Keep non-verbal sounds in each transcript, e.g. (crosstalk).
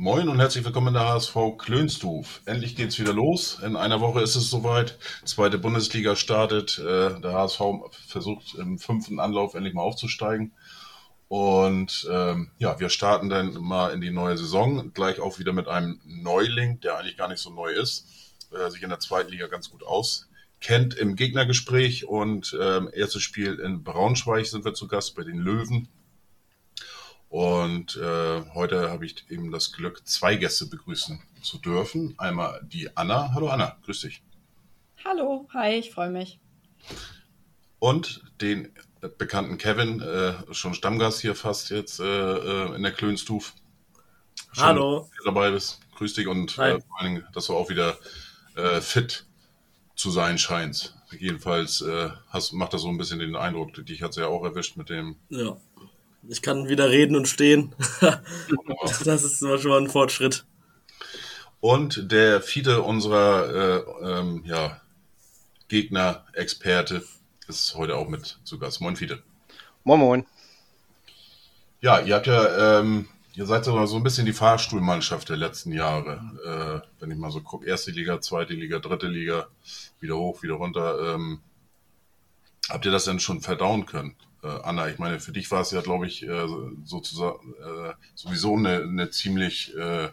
Moin und herzlich willkommen in der HSV Klönstuf. Endlich geht's wieder los. In einer Woche ist es soweit. Zweite Bundesliga startet. Äh, Der HSV versucht im fünften Anlauf endlich mal aufzusteigen. Und ähm, ja, wir starten dann mal in die neue Saison. Gleich auch wieder mit einem Neuling, der eigentlich gar nicht so neu ist, äh, sich in der zweiten Liga ganz gut auskennt im Gegnergespräch. Und ähm, erstes Spiel in Braunschweig sind wir zu Gast bei den Löwen. Und äh, heute habe ich eben das Glück, zwei Gäste begrüßen zu dürfen. Einmal die Anna. Hallo Anna, grüß dich. Hallo, hi, ich freue mich. Und den bekannten Kevin, äh, schon Stammgast hier fast jetzt äh, äh, in der Klönstuf. Schön, Hallo. dass du dabei bist. Grüß dich und äh, vor allen Dingen, dass du auch wieder äh, fit zu sein scheinst. Jedenfalls äh, hast, macht das so ein bisschen den Eindruck, dich hat es ja auch erwischt mit dem Ja. Ich kann wieder reden und stehen. (laughs) das ist schon mal ein Fortschritt. Und der Fiete unserer äh, ähm, ja, Gegner-Experte ist heute auch mit zu Gast. Moin Fiete. Moin Moin. Ja, ihr habt ja, ähm, ihr seid so so ein bisschen die Fahrstuhlmannschaft der letzten Jahre. Äh, wenn ich mal so gucke, erste Liga, zweite Liga, dritte Liga, wieder hoch, wieder runter. Ähm, habt ihr das denn schon verdauen können? Äh, Anna, ich meine, für dich war es ja, glaube ich, äh, sozusagen äh, sowieso eine, eine ziemlich äh,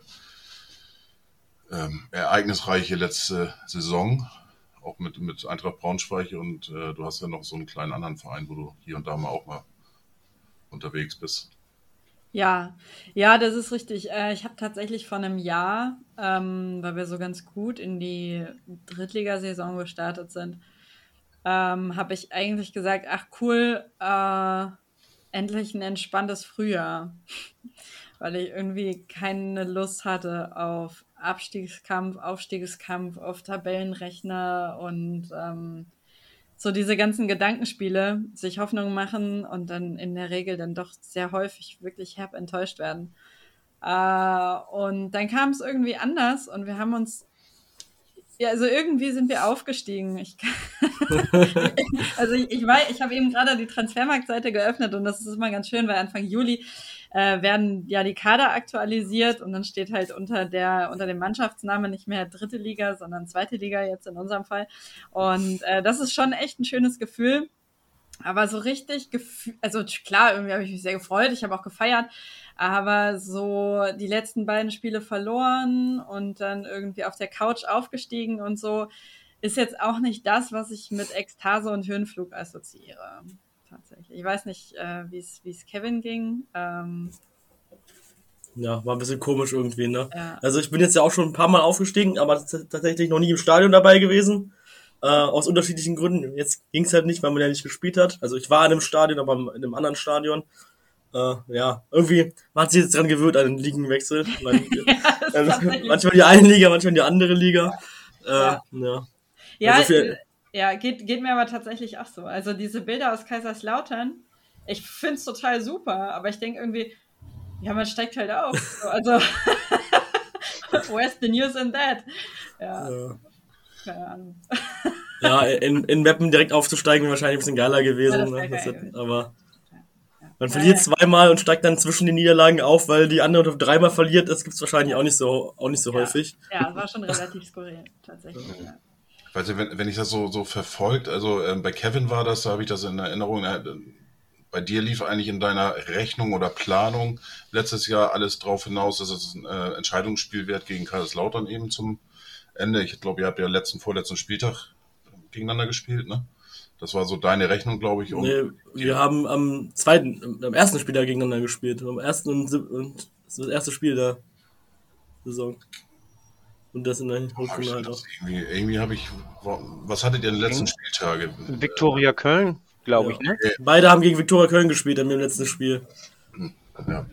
ähm, ereignisreiche letzte Saison, auch mit, mit Eintracht Braunschweig und äh, du hast ja noch so einen kleinen anderen Verein, wo du hier und da mal auch mal unterwegs bist. Ja, ja, das ist richtig. Ich habe tatsächlich vor einem Jahr, ähm, weil wir so ganz gut in die Drittligasaison gestartet sind, ähm, habe ich eigentlich gesagt, ach cool, äh, endlich ein entspanntes Frühjahr, (laughs) weil ich irgendwie keine Lust hatte auf Abstiegskampf, Aufstiegskampf, auf Tabellenrechner und ähm, so diese ganzen Gedankenspiele, sich Hoffnung machen und dann in der Regel dann doch sehr häufig wirklich herb enttäuscht werden. Äh, und dann kam es irgendwie anders und wir haben uns, ja, also irgendwie sind wir aufgestiegen. Ich, (laughs) also ich, ich weiß, ich habe eben gerade die Transfermarktseite geöffnet und das ist immer ganz schön, weil Anfang Juli äh, werden ja die Kader aktualisiert und dann steht halt unter der unter dem Mannschaftsnamen nicht mehr dritte Liga, sondern zweite Liga jetzt in unserem Fall. Und äh, das ist schon echt ein schönes Gefühl. Aber so richtig, gefühl, also klar, irgendwie habe ich mich sehr gefreut, ich habe auch gefeiert, aber so die letzten beiden Spiele verloren und dann irgendwie auf der Couch aufgestiegen und so, ist jetzt auch nicht das, was ich mit Ekstase und Höhenflug assoziiere. Tatsächlich. Ich weiß nicht, äh, wie es Kevin ging. Ähm, Ja, war ein bisschen komisch irgendwie, ne? Ja. Also ich bin jetzt ja auch schon ein paar Mal aufgestiegen, aber tatsächlich noch nie im Stadion dabei gewesen. Äh, aus unterschiedlichen Gründen. Jetzt ging's halt nicht, weil man ja nicht gespielt hat. Also ich war in einem Stadion, aber in einem anderen Stadion. Äh, ja, irgendwie, man hat sich jetzt dran gewöhnt an den Ligenwechsel. (laughs) Man, ist äh, manchmal die eine Liga, manchmal die andere Liga. Äh, Ja. ja. Ja, Also für- äh, ja geht, geht mir aber tatsächlich auch so. Also diese Bilder aus Kaiserslautern, ich finde es total super, aber ich denke irgendwie, ja, man steigt halt auf. (laughs) So, also, (laughs) where's the news in that? Ja, ja. keine Ahnung. Ja, in, in Mappen direkt aufzusteigen wäre wahrscheinlich ein bisschen geiler Ja, gewesen. das ne? geil gewesen. aber man verliert ja. zweimal und steigt dann zwischen den Niederlagen auf, weil die andere dreimal verliert. Das gibt's wahrscheinlich auch nicht so, auch nicht so Ja. häufig. Ja, es war schon relativ skurril, tatsächlich. Ja. Weißt du, wenn, wenn ich das so, so verfolgt, also ähm, bei Kevin war das, da habe ich das in Erinnerung, äh, bei dir lief eigentlich in deiner Rechnung oder Planung letztes Jahr alles drauf hinaus, dass es ein äh, Entscheidungsspiel wird gegen Kaiserslautern eben zum Ende. Ich glaube, ihr habt ja letzten, vorletzten Spieltag gegeneinander gespielt, ne? Das war so deine Rechnung, glaube ich. Um, Nee, wir haben am zweiten, am ersten Spiel da gegeneinander gespielt. Am ersten und, und das das erste Spiel der Saison. Und das in der Rückrunde halt auch. irgendwie irgendwie habe ich, was hattet ihr in den letzten Spieltage? Viktoria Köln, glaube ich, ne? Beide haben gegen Viktoria Köln gespielt in dem letzten Spiel. Ja,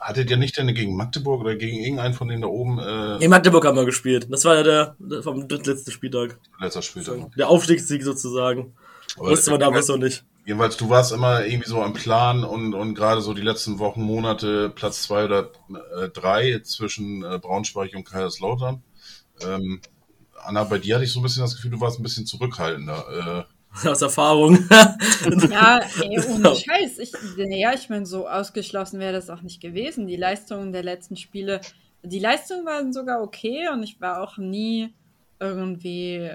hattet ihr nicht denn gegen Magdeburg oder gegen irgendeinen von denen da oben äh, In Magdeburg haben wir gespielt. Das war ja der, der vom drittletzten Spieltag. letzter Spieltag? Der Aufstiegssieg sozusagen. Aber, Wusste man äh, damals noch nicht. Jedenfalls, du warst immer irgendwie so am Plan und, und gerade so die letzten Wochen, Monate Platz zwei oder äh, drei zwischen äh, Braunschweig und Kaiserslautern. Ähm, Anna, bei dir hatte ich so ein bisschen das Gefühl, du warst ein bisschen zurückhaltender. Äh, Aus Erfahrung. (laughs) Ja, ey, (laughs) ohne Scheiß. Ich, ja, ich meine, so ausgeschlossen wäre das auch nicht gewesen. Die Leistungen der letzten Spiele, die Leistungen waren sogar okay und ich war auch nie irgendwie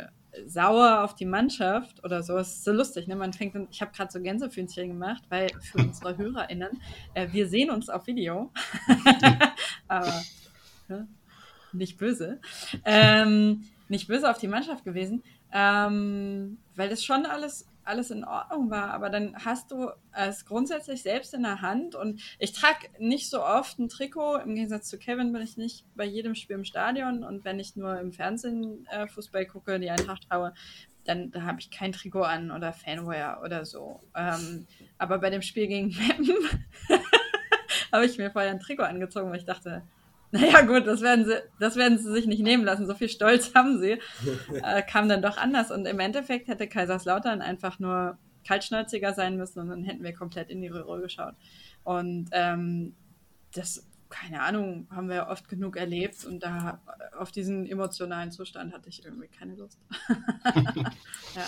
sauer auf die Mannschaft oder so. Es ist so lustig, ne? Man fängt, an- ich habe gerade so Gänsefüßchen gemacht, weil für unsere HörerInnen, äh, wir sehen uns auf Video. (laughs) Aber ne? nicht böse. Ähm, nicht böse auf die Mannschaft gewesen, ähm, weil das schon alles, alles in Ordnung war. Aber dann hast du es grundsätzlich selbst in der Hand und ich trage nicht so oft ein Trikot. Im Gegensatz zu Kevin bin ich nicht bei jedem Spiel im Stadion und wenn ich nur im Fernsehen äh, Fußball gucke, die Eintracht schaue, dann da habe ich kein Trikot an oder Fanwear oder so. Ähm, aber bei dem Spiel gegen Meppen (laughs) habe ich mir vorher ein Trikot angezogen, weil ich dachte, naja gut, das werden sie, das werden sie sich nicht nehmen lassen. So viel Stolz (laughs) haben sie. (laughs) Äh, kam dann doch anders. Und im Endeffekt hätte Kaiserslautern einfach nur kaltschnäuziger sein müssen und dann hätten wir komplett in die Röhre geschaut. Und ähm, das, keine Ahnung, haben wir oft genug erlebt und da auf diesen emotionalen Zustand hatte ich irgendwie keine Lust. (laughs) ja.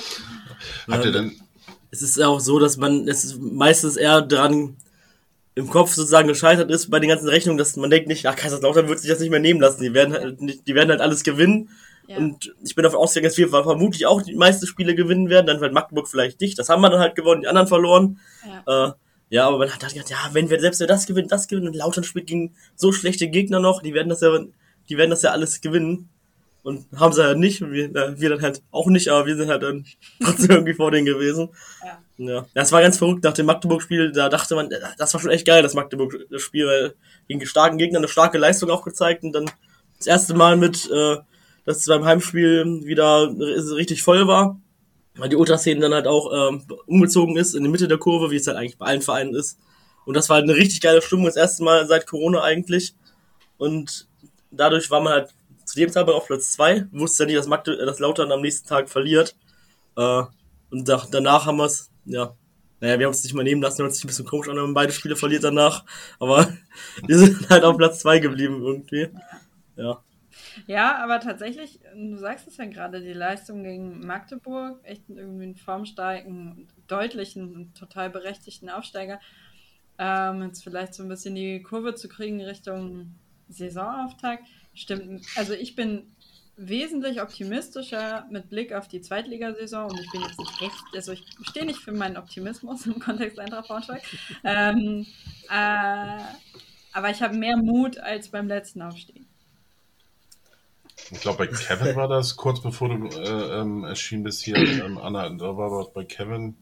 habt ihr denn, es ist auch so, dass man es ist meistens eher dran im Kopf sozusagen gescheitert ist bei den ganzen Rechnungen, dass man denkt nicht, ach, Kaiserslautern wird sich das nicht mehr nehmen lassen. Die werden halt, nicht, die werden halt alles gewinnen. Ja. Und ich bin davon ausgegangen, dass wir vermutlich auch die meisten Spiele gewinnen werden. Dann wird Magdeburg vielleicht nicht. Das haben wir dann halt gewonnen, die anderen verloren. Ja. Äh, ja, aber man hat halt gedacht, ja, wenn wir selbst wenn das gewinnen, das gewinnen und Lautern spielt gegen so schlechte Gegner noch, die werden das ja, die werden das ja alles gewinnen. Und haben sie halt nicht. Und wir, äh, wir dann halt auch nicht, aber wir sind halt dann (laughs) trotzdem irgendwie vor denen gewesen. Ja. Ja, das war ganz verrückt nach dem Magdeburg-Spiel. Da dachte man, das war schon echt geil, das Magdeburg-Spiel, weil gegen starken Gegner eine starke Leistung auch gezeigt und dann das erste Mal mit, äh, dass es beim Heimspiel wieder richtig voll war, weil die Ultraszene dann halt auch ähm, umgezogen ist in die Mitte der Kurve, wie es halt eigentlich bei allen Vereinen ist. Und das war halt eine richtig geile Stimmung, das erste Mal seit Corona eigentlich. Und dadurch war man halt zu dem Zeitpunkt auf Platz zwei, wusste ja nicht, dass, Magde dass Lautern am nächsten Tag verliert. Äh, und da, danach haben wir es, ja, naja, wir haben es nicht mal nehmen lassen, hört sich ein bisschen komisch an, wenn man beide Spiele verliert danach. Aber (laughs) wir sind halt auf Platz zwei geblieben irgendwie. Ja. Ja, aber tatsächlich, du sagst es ja gerade, die Leistung gegen Magdeburg, echt irgendwie einen formstarken, deutlichen total berechtigten Aufsteiger. Ähm, jetzt vielleicht so ein bisschen die Kurve zu kriegen Richtung Saisonauftakt. Stimmt. Also ich bin wesentlich optimistischer mit Blick auf die Zweitligasaison und ich bin jetzt nicht echt, also ich stehe nicht für meinen Optimismus (laughs) im Kontext Eintracht Braunschweig. Ähm, äh, aber ich habe mehr Mut als beim letzten Aufstieg. ich glaube, bei Kevin war das kurz bevor du äh, ähm, erschien bist hier, ähm, Anna, da war was bei Kevin,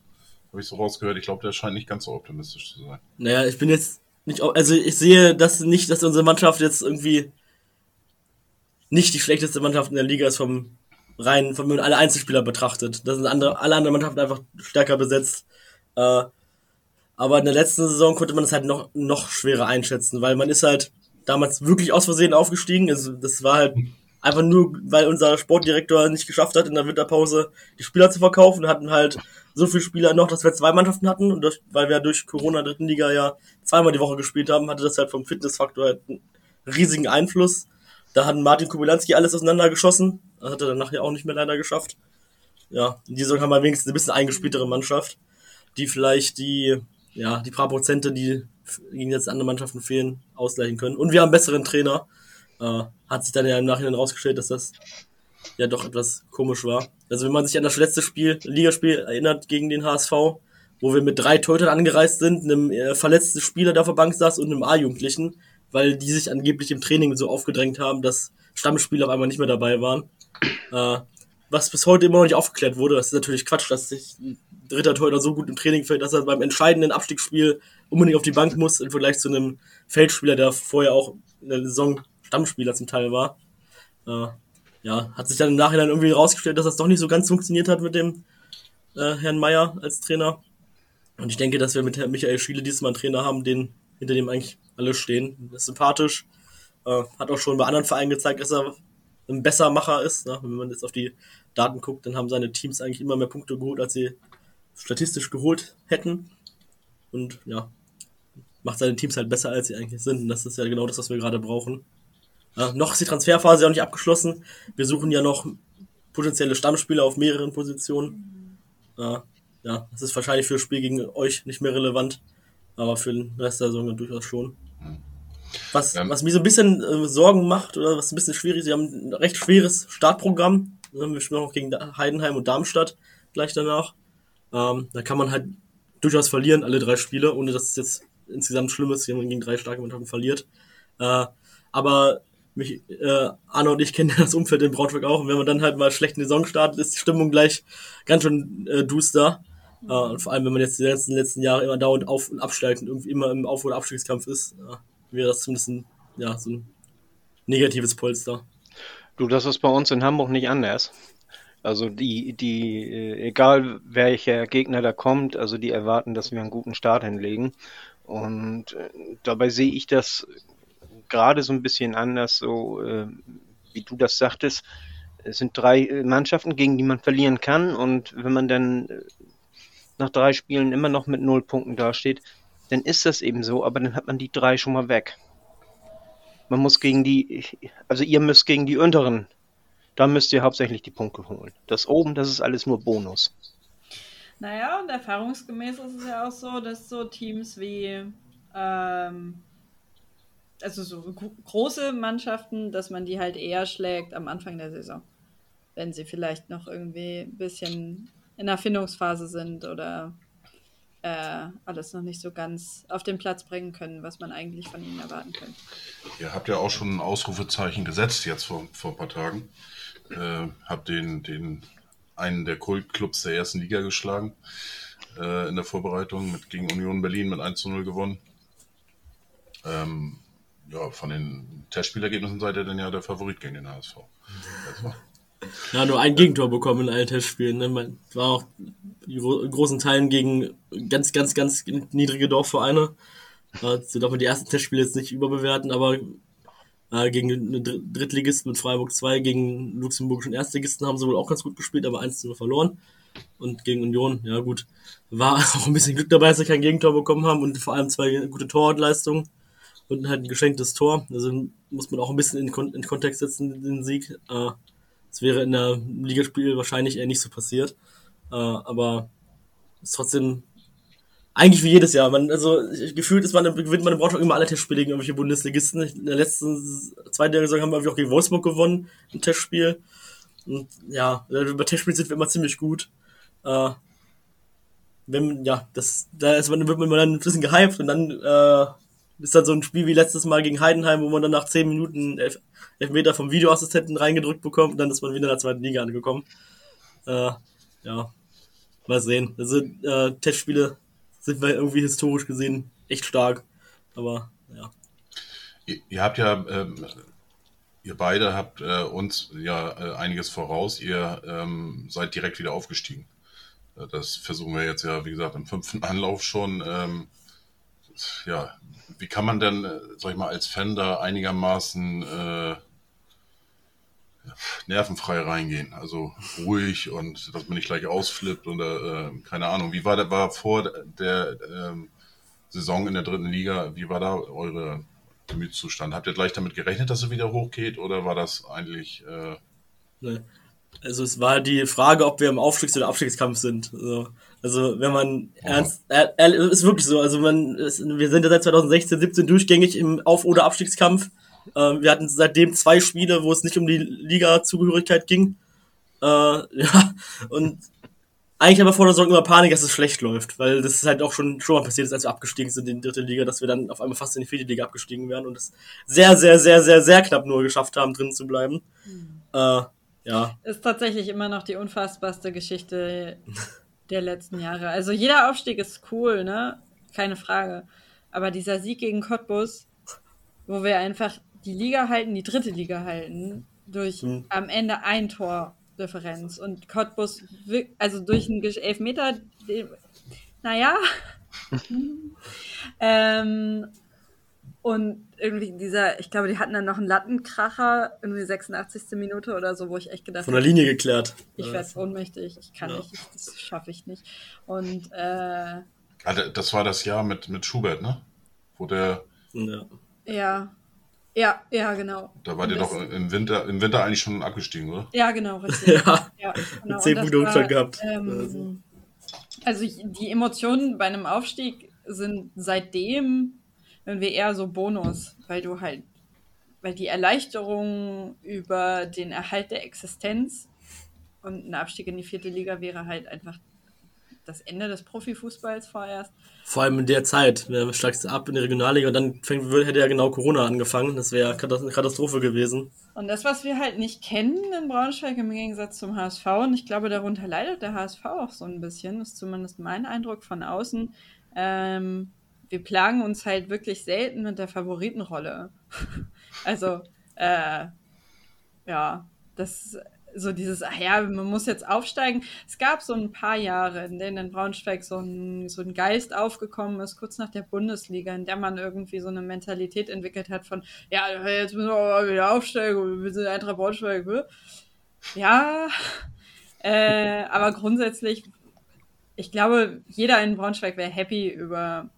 habe ich so rausgehört, ich glaube, der scheint nicht ganz so optimistisch zu sein. Naja, ich bin jetzt nicht, also ich sehe das nicht, dass unsere Mannschaft jetzt irgendwie nicht die schlechteste Mannschaft in der Liga ist vom rein, von man alle Einzelspieler betrachtet. Das sind andere, alle anderen Mannschaften einfach stärker besetzt. Äh, aber in der letzten Saison konnte man das halt noch, noch schwerer einschätzen, weil man ist halt damals wirklich aus Versehen aufgestiegen. Also das war halt einfach nur, weil unser Sportdirektor nicht geschafft hat, in der Winterpause die Spieler zu verkaufen. Wir hatten halt so viele Spieler noch, dass wir zwei Mannschaften hatten. Und durch, weil wir durch Corona dritten Liga ja zweimal die Woche gespielt haben, hatte das halt vom Fitnessfaktor halt einen riesigen Einfluss. Da hat Martin Kubilanski alles auseinandergeschossen. Das hat er dann nachher auch nicht mehr leider geschafft. Ja, in dieser Saison haben wir wenigstens ein bisschen eingespieltere Mannschaft, die vielleicht die, ja, die paar Prozente, die gegen jetzt andere Mannschaften fehlen, ausgleichen können. Und wir haben einen besseren Trainer. Äh, hat sich dann ja im Nachhinein rausgestellt, dass das ja doch etwas komisch war. Also wenn man sich an das letzte Spiel, Ligaspiel erinnert gegen den HSV, wo wir mit drei Torhütern angereist sind, einem äh, verletzten Spieler der auf der Bank saß und einem A-Jugendlichen, weil die sich angeblich im Training so aufgedrängt haben, dass Stammspieler auf einmal nicht mehr dabei waren. (clears throat) Äh, was bis heute immer noch nicht aufgeklärt wurde. Das ist natürlich Quatsch, dass sich ein dritter Torhüter so gut im Training fällt, dass er beim entscheidenden Abstiegsspiel unbedingt auf die Bank muss, im Vergleich zu einem Feldspieler, der vorher auch in der Saison Stammspieler zum Teil war. Äh, ja, hat sich dann im Nachhinein irgendwie rausgestellt, dass das doch nicht so ganz funktioniert hat mit dem äh, Herrn Meier als Trainer. Und ich denke, dass wir mit Herrn Michael Schiele diesmal einen Trainer haben, den hinter dem eigentlich alle stehen. Ist sympathisch. Äh, hat auch schon bei anderen Vereinen gezeigt, dass er ein Bessermacher ist. Ne? Wenn man jetzt auf die Daten guckt, dann haben seine Teams eigentlich immer mehr Punkte geholt, als sie statistisch geholt hätten. Und ja, macht seine Teams halt besser, als sie eigentlich sind. Und das ist ja genau das, was wir gerade brauchen. Ja, noch ist die Transferphase ja noch nicht abgeschlossen. Wir suchen ja noch potenzielle Stammspieler auf mehreren Positionen. Ja, ja, das ist wahrscheinlich für das Spiel gegen euch nicht mehr relevant, aber für den Rest der Saison durchaus schon. Was, ja. was mir so ein bisschen äh, Sorgen macht oder was ein bisschen schwierig ist, sie haben ein recht schweres Startprogramm. Wir spielen auch gegen Heidenheim und Darmstadt gleich danach. Ähm, da kann man halt durchaus verlieren, alle drei Spiele, ohne dass es jetzt insgesamt schlimm ist, wenn man gegen drei starke Mannschaften verliert. Äh, aber mich, äh, Arne und ich kennen (laughs) das Umfeld in Braunschweig auch. Und wenn man dann halt mal schlechten Saison startet, ist die Stimmung gleich ganz schön äh, duster. Mhm. Und vor allem, wenn man jetzt die letzten, letzten Jahre immer dauernd auf- und absteigt und irgendwie immer im Auf- oder Abstiegskampf ist, äh, wäre das zumindest ein, ja, so ein negatives Polster. Du, das ist bei uns in Hamburg nicht anders. Also die, die, äh, egal welcher Gegner da kommt, also die erwarten, dass wir einen guten Start hinlegen. Und äh, dabei sehe ich das gerade so ein bisschen anders, so äh, wie du das sagtest. Es sind drei Mannschaften, gegen die man verlieren kann. Und wenn man dann nach drei Spielen immer noch mit null Punkten dasteht, dann ist das eben so, aber dann hat man die drei schon mal weg. Man muss gegen die, also ihr müsst gegen die unteren, da müsst ihr hauptsächlich die Punkte holen. Das oben, das ist alles nur Bonus. Naja, und erfahrungsgemäß ist es ja auch so, dass so Teams wie, ähm, also so große Mannschaften, dass man die halt eher schlägt am Anfang der Saison. Wenn sie vielleicht noch irgendwie ein bisschen in der Findungsphase sind oder äh, alles noch nicht so ganz auf den Platz bringen können, was man eigentlich von ihnen erwarten könnte. Ihr habt ja auch schon ein Ausrufezeichen gesetzt jetzt vor, vor ein paar Tagen. Äh, habt den, den einen der Kultclubs der ersten Liga geschlagen äh, in der Vorbereitung mit gegen Union Berlin mit 1 zu 0 gewonnen. Ähm, ja, von den Testspielergebnissen seid ihr dann ja der Favorit gegen den HSV. (laughs) Also, ja, nur ein Gegentor bekommen in allen Testspielen. Ne? Man war auch in großen Teilen gegen ganz, ganz, ganz niedrige Dorfvereine. So darf man die ersten Testspiele jetzt nicht überbewerten, aber äh, gegen Drittligisten mit Freiburg 2, gegen luxemburgischen Erstligisten haben sie wohl auch ganz gut gespielt, aber 1 zu verloren. Und gegen Union, ja gut, war (laughs) auch ein bisschen Glück dabei, dass sie kein Gegentor bekommen haben und vor allem zwei gute Torwartleistungen und halt ein geschenktes Tor. Also muss man auch ein bisschen in, Kon in Kontext setzen, den Sieg. Äh, das wäre in der Ligaspiel wahrscheinlich eher nicht so passiert. Äh, aber ist trotzdem eigentlich wie jedes Jahr. Man, also gefühlt ist man, gewinnt man in Braunschweig immer alle Testspiele gegen irgendwelche Bundesligisten. In der letzten zweiten Saison haben wir auch gegen Wolfsburg gewonnen, ein Testspiel. Und ja, über Testspiele sind wir immer ziemlich gut. Äh, wenn, ja, das, da ist man, wird man dann ein bisschen gehypt und dann äh, ist dann so ein Spiel wie letztes Mal gegen Heidenheim, wo man dann nach 10 Minuten elf, elf Meter vom Videoassistenten reingedrückt bekommt und dann ist man wieder in der zweiten Liga angekommen. Äh, ja, mal sehen. Also äh, Testspiele sind wir irgendwie historisch gesehen echt stark. Aber ja. Ihr, ihr habt ja, ähm, ihr beide habt äh, uns ja äh, einiges voraus. Ihr ähm, seid direkt wieder aufgestiegen. Äh, das versuchen wir jetzt ja, wie gesagt, im fünften Anlauf schon. Ähm, ja, wie kann man denn, äh, sag ich mal, als Fan da einigermaßen äh, nervenfrei reingehen. Also ruhig und dass man nicht gleich ausflippt oder äh, keine Ahnung. Wie war der war vor der ähm, Saison in der dritten Liga, wie war da eure Gemütszustand? Habt ihr gleich damit gerechnet, dass es wieder hochgeht oder war das eigentlich äh, nee. Also es war die Frage, ob wir im Aufstiegs- oder Abstiegskampf sind. Also, also wenn man oh. ernst, er, er, ist wirklich so. Also man, es, wir sind ja seit 2016, 17 durchgängig im Auf- oder Abstiegskampf. Äh, wir hatten seitdem zwei Spiele, wo es nicht um die Liga-Zugehörigkeit ging. Äh, (laughs) ja, und eigentlich aber vor der Saison immer Panik, dass es schlecht läuft, weil das ist halt auch schon, schon mal passiert ist, als wir abgestiegen sind in die dritte Liga, dass wir dann auf einmal fast in die vierte Liga abgestiegen wären und es sehr, sehr, sehr, sehr, sehr knapp nur geschafft haben, drin zu bleiben. Mhm. Äh, ja. Ist tatsächlich immer noch die unfassbarste Geschichte der letzten Jahre. Also jeder Aufstieg ist cool, ne? Keine Frage. Aber dieser Sieg gegen Cottbus, wo wir einfach die Liga halten, die dritte Liga halten, durch mhm. am Ende ein Tor Differenz und Cottbus, also durch einen Elfmeter, naja, (laughs) ähm, Und irgendwie dieser, ich glaube, die hatten dann noch einen Lattenkracher, irgendwie 86. Minute oder so, wo ich echt gedacht Von der Linie geklärt. ich Ja. werde ohnmächtig, ich kann Ja. nicht, ich, das schaffe ich nicht. Und äh, Also, das war das Jahr mit, mit Schubert, ne? Wo der, Ja. ja, ja, ja, genau. da war der doch im Winter, im Winter eigentlich schon abgestiegen, oder? Ja, genau, richtig. (laughs) ja. Ja, genau. Zehn Punkte Rückstand gehabt. Ähm, also ich- die Emotionen bei einem Aufstieg sind seitdem irgendwie eher so Bonus, weil du halt, weil die Erleichterung über den Erhalt der Existenz und ein Abstieg in die vierte Liga wäre halt einfach das Ende des Profifußballs vorerst. Vor allem in der Zeit. Wer steigst ab in die Regionalliga und dann fängt, hätte ja genau Corona angefangen. Das wäre eine Katastrophe gewesen. Und das, was wir halt nicht kennen in Braunschweig im Gegensatz zum HSV, und ich glaube, darunter leidet der HSV auch so ein bisschen, ist zumindest mein Eindruck von außen. Ähm, wir plagen uns halt wirklich selten mit der Favoritenrolle. (laughs) also, äh, ja, das so dieses, ach ja, man muss jetzt aufsteigen. Es gab so ein paar Jahre, in denen in Braunschweig so ein, so ein Geist aufgekommen ist, kurz nach der Bundesliga, in der man irgendwie so eine Mentalität entwickelt hat von, ja, jetzt müssen wir aber wieder aufsteigen, wir sind Eintracht Braunschweig. ne? Ja, (laughs) äh, aber grundsätzlich, ich glaube, jeder in Braunschweig wäre happy über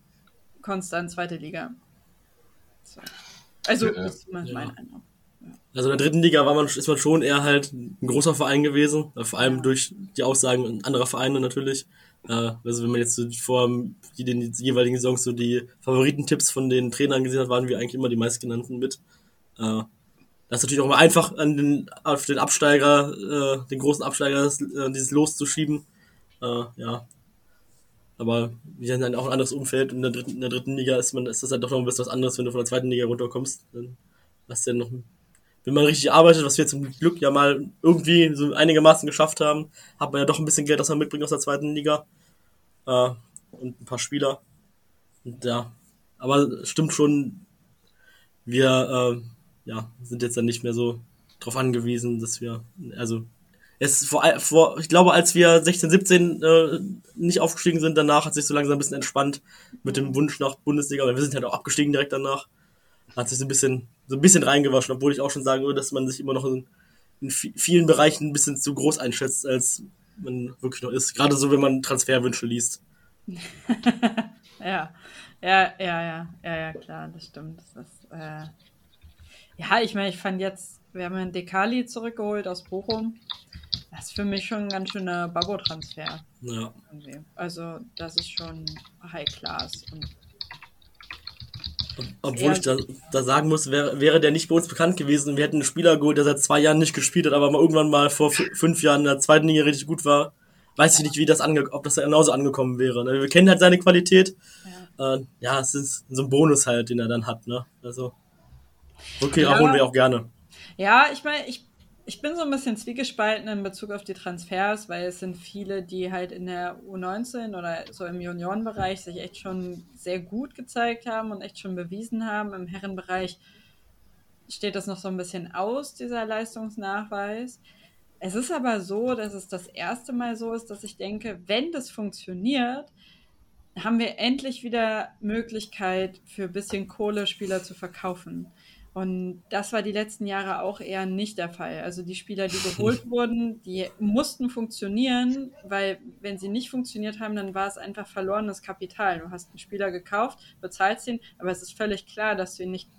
konstant zweite Liga. So. Also, Ja, ist zumindest mein ja. Eindruck. Also in der dritten Liga war man, ist man schon eher halt ein großer Verein gewesen. Vor allem durch die Aussagen anderer Vereine natürlich. Äh, also wenn man jetzt so vor die, den jeweiligen Saisons so die Favoritentipps von den Trainern gesehen hat, waren wir eigentlich immer die meistgenannten mit. Äh, das ist natürlich auch mal einfach an den, auf den Absteiger, äh, den großen Absteiger, das, dieses loszuschieben. Äh, ja. Aber wir haben dann auch ein anderes Umfeld. In der dritten, in der dritten Liga ist man, ist das halt doch noch ein bisschen was anderes, wenn du von der zweiten Liga runterkommst. Dann hast du ja noch, wenn man richtig arbeitet, was wir zum Glück ja mal irgendwie so einigermaßen geschafft haben, hat man ja doch ein bisschen Geld, das man mitbringt aus der zweiten Liga. Äh, und ein paar Spieler. Und ja. Aber stimmt schon, wir äh, ja, sind jetzt dann nicht mehr so drauf angewiesen, dass wir, also es vor, vor ich glaube, als wir 16, 17 äh, nicht aufgestiegen sind, danach hat sich so langsam ein bisschen entspannt mit dem Wunsch nach Bundesliga, weil wir sind halt auch abgestiegen direkt danach. Hat sich so ein bisschen, so ein bisschen reingewaschen, obwohl ich auch schon sagen würde, dass man sich immer noch in, in vi- vielen Bereichen ein bisschen zu groß einschätzt, als man wirklich noch ist. Gerade so, wenn man Transferwünsche liest. (laughs) Ja, ja, ja, ja, ja, ja, klar, das stimmt. Das ist, äh... Ja, ich meine, ich fand jetzt, wir haben einen Dekali zurückgeholt aus Bochum. Das ist für mich schon ein ganz schöner Babo-Transfer. Ja. irgendwie. Also, das ist schon High Class. Und Obwohl ich da, da sagen muss, wäre, wäre der nicht bei uns bekannt gewesen und wir hätten einen Spieler geholt, der seit zwei Jahren nicht gespielt hat, aber mal irgendwann mal vor fünf Jahren in der zweiten Liga richtig gut war, weiß ich nicht, wie das ange ob das genauso angekommen wäre. Ne? Wir kennen halt seine Qualität. Ja. Äh, ja, es ist so ein Bonus halt, den er dann hat. Ne? Also, okay, Ja. holen wir auch gerne. Ja, ich meine, ich, ich bin so ein bisschen zwiegespalten in Bezug auf die Transfers, weil es sind viele, die halt in der U19 oder so im Juniorenbereich sich echt schon sehr gut gezeigt haben und echt schon bewiesen haben. Im Herrenbereich steht das noch so ein bisschen aus, dieser Leistungsnachweis. Es ist aber so, dass es das erste Mal so ist, dass ich denke, wenn das funktioniert, haben wir endlich wieder Möglichkeit für ein bisschen Kohle Spieler zu verkaufen. Und das war die letzten Jahre auch eher nicht der Fall. Also die Spieler, die (laughs) geholt wurden, die mussten funktionieren, weil wenn sie nicht funktioniert haben, dann war es einfach verlorenes Kapital. Du hast einen Spieler gekauft, bezahlst ihn, aber es ist völlig klar, dass du ihn nicht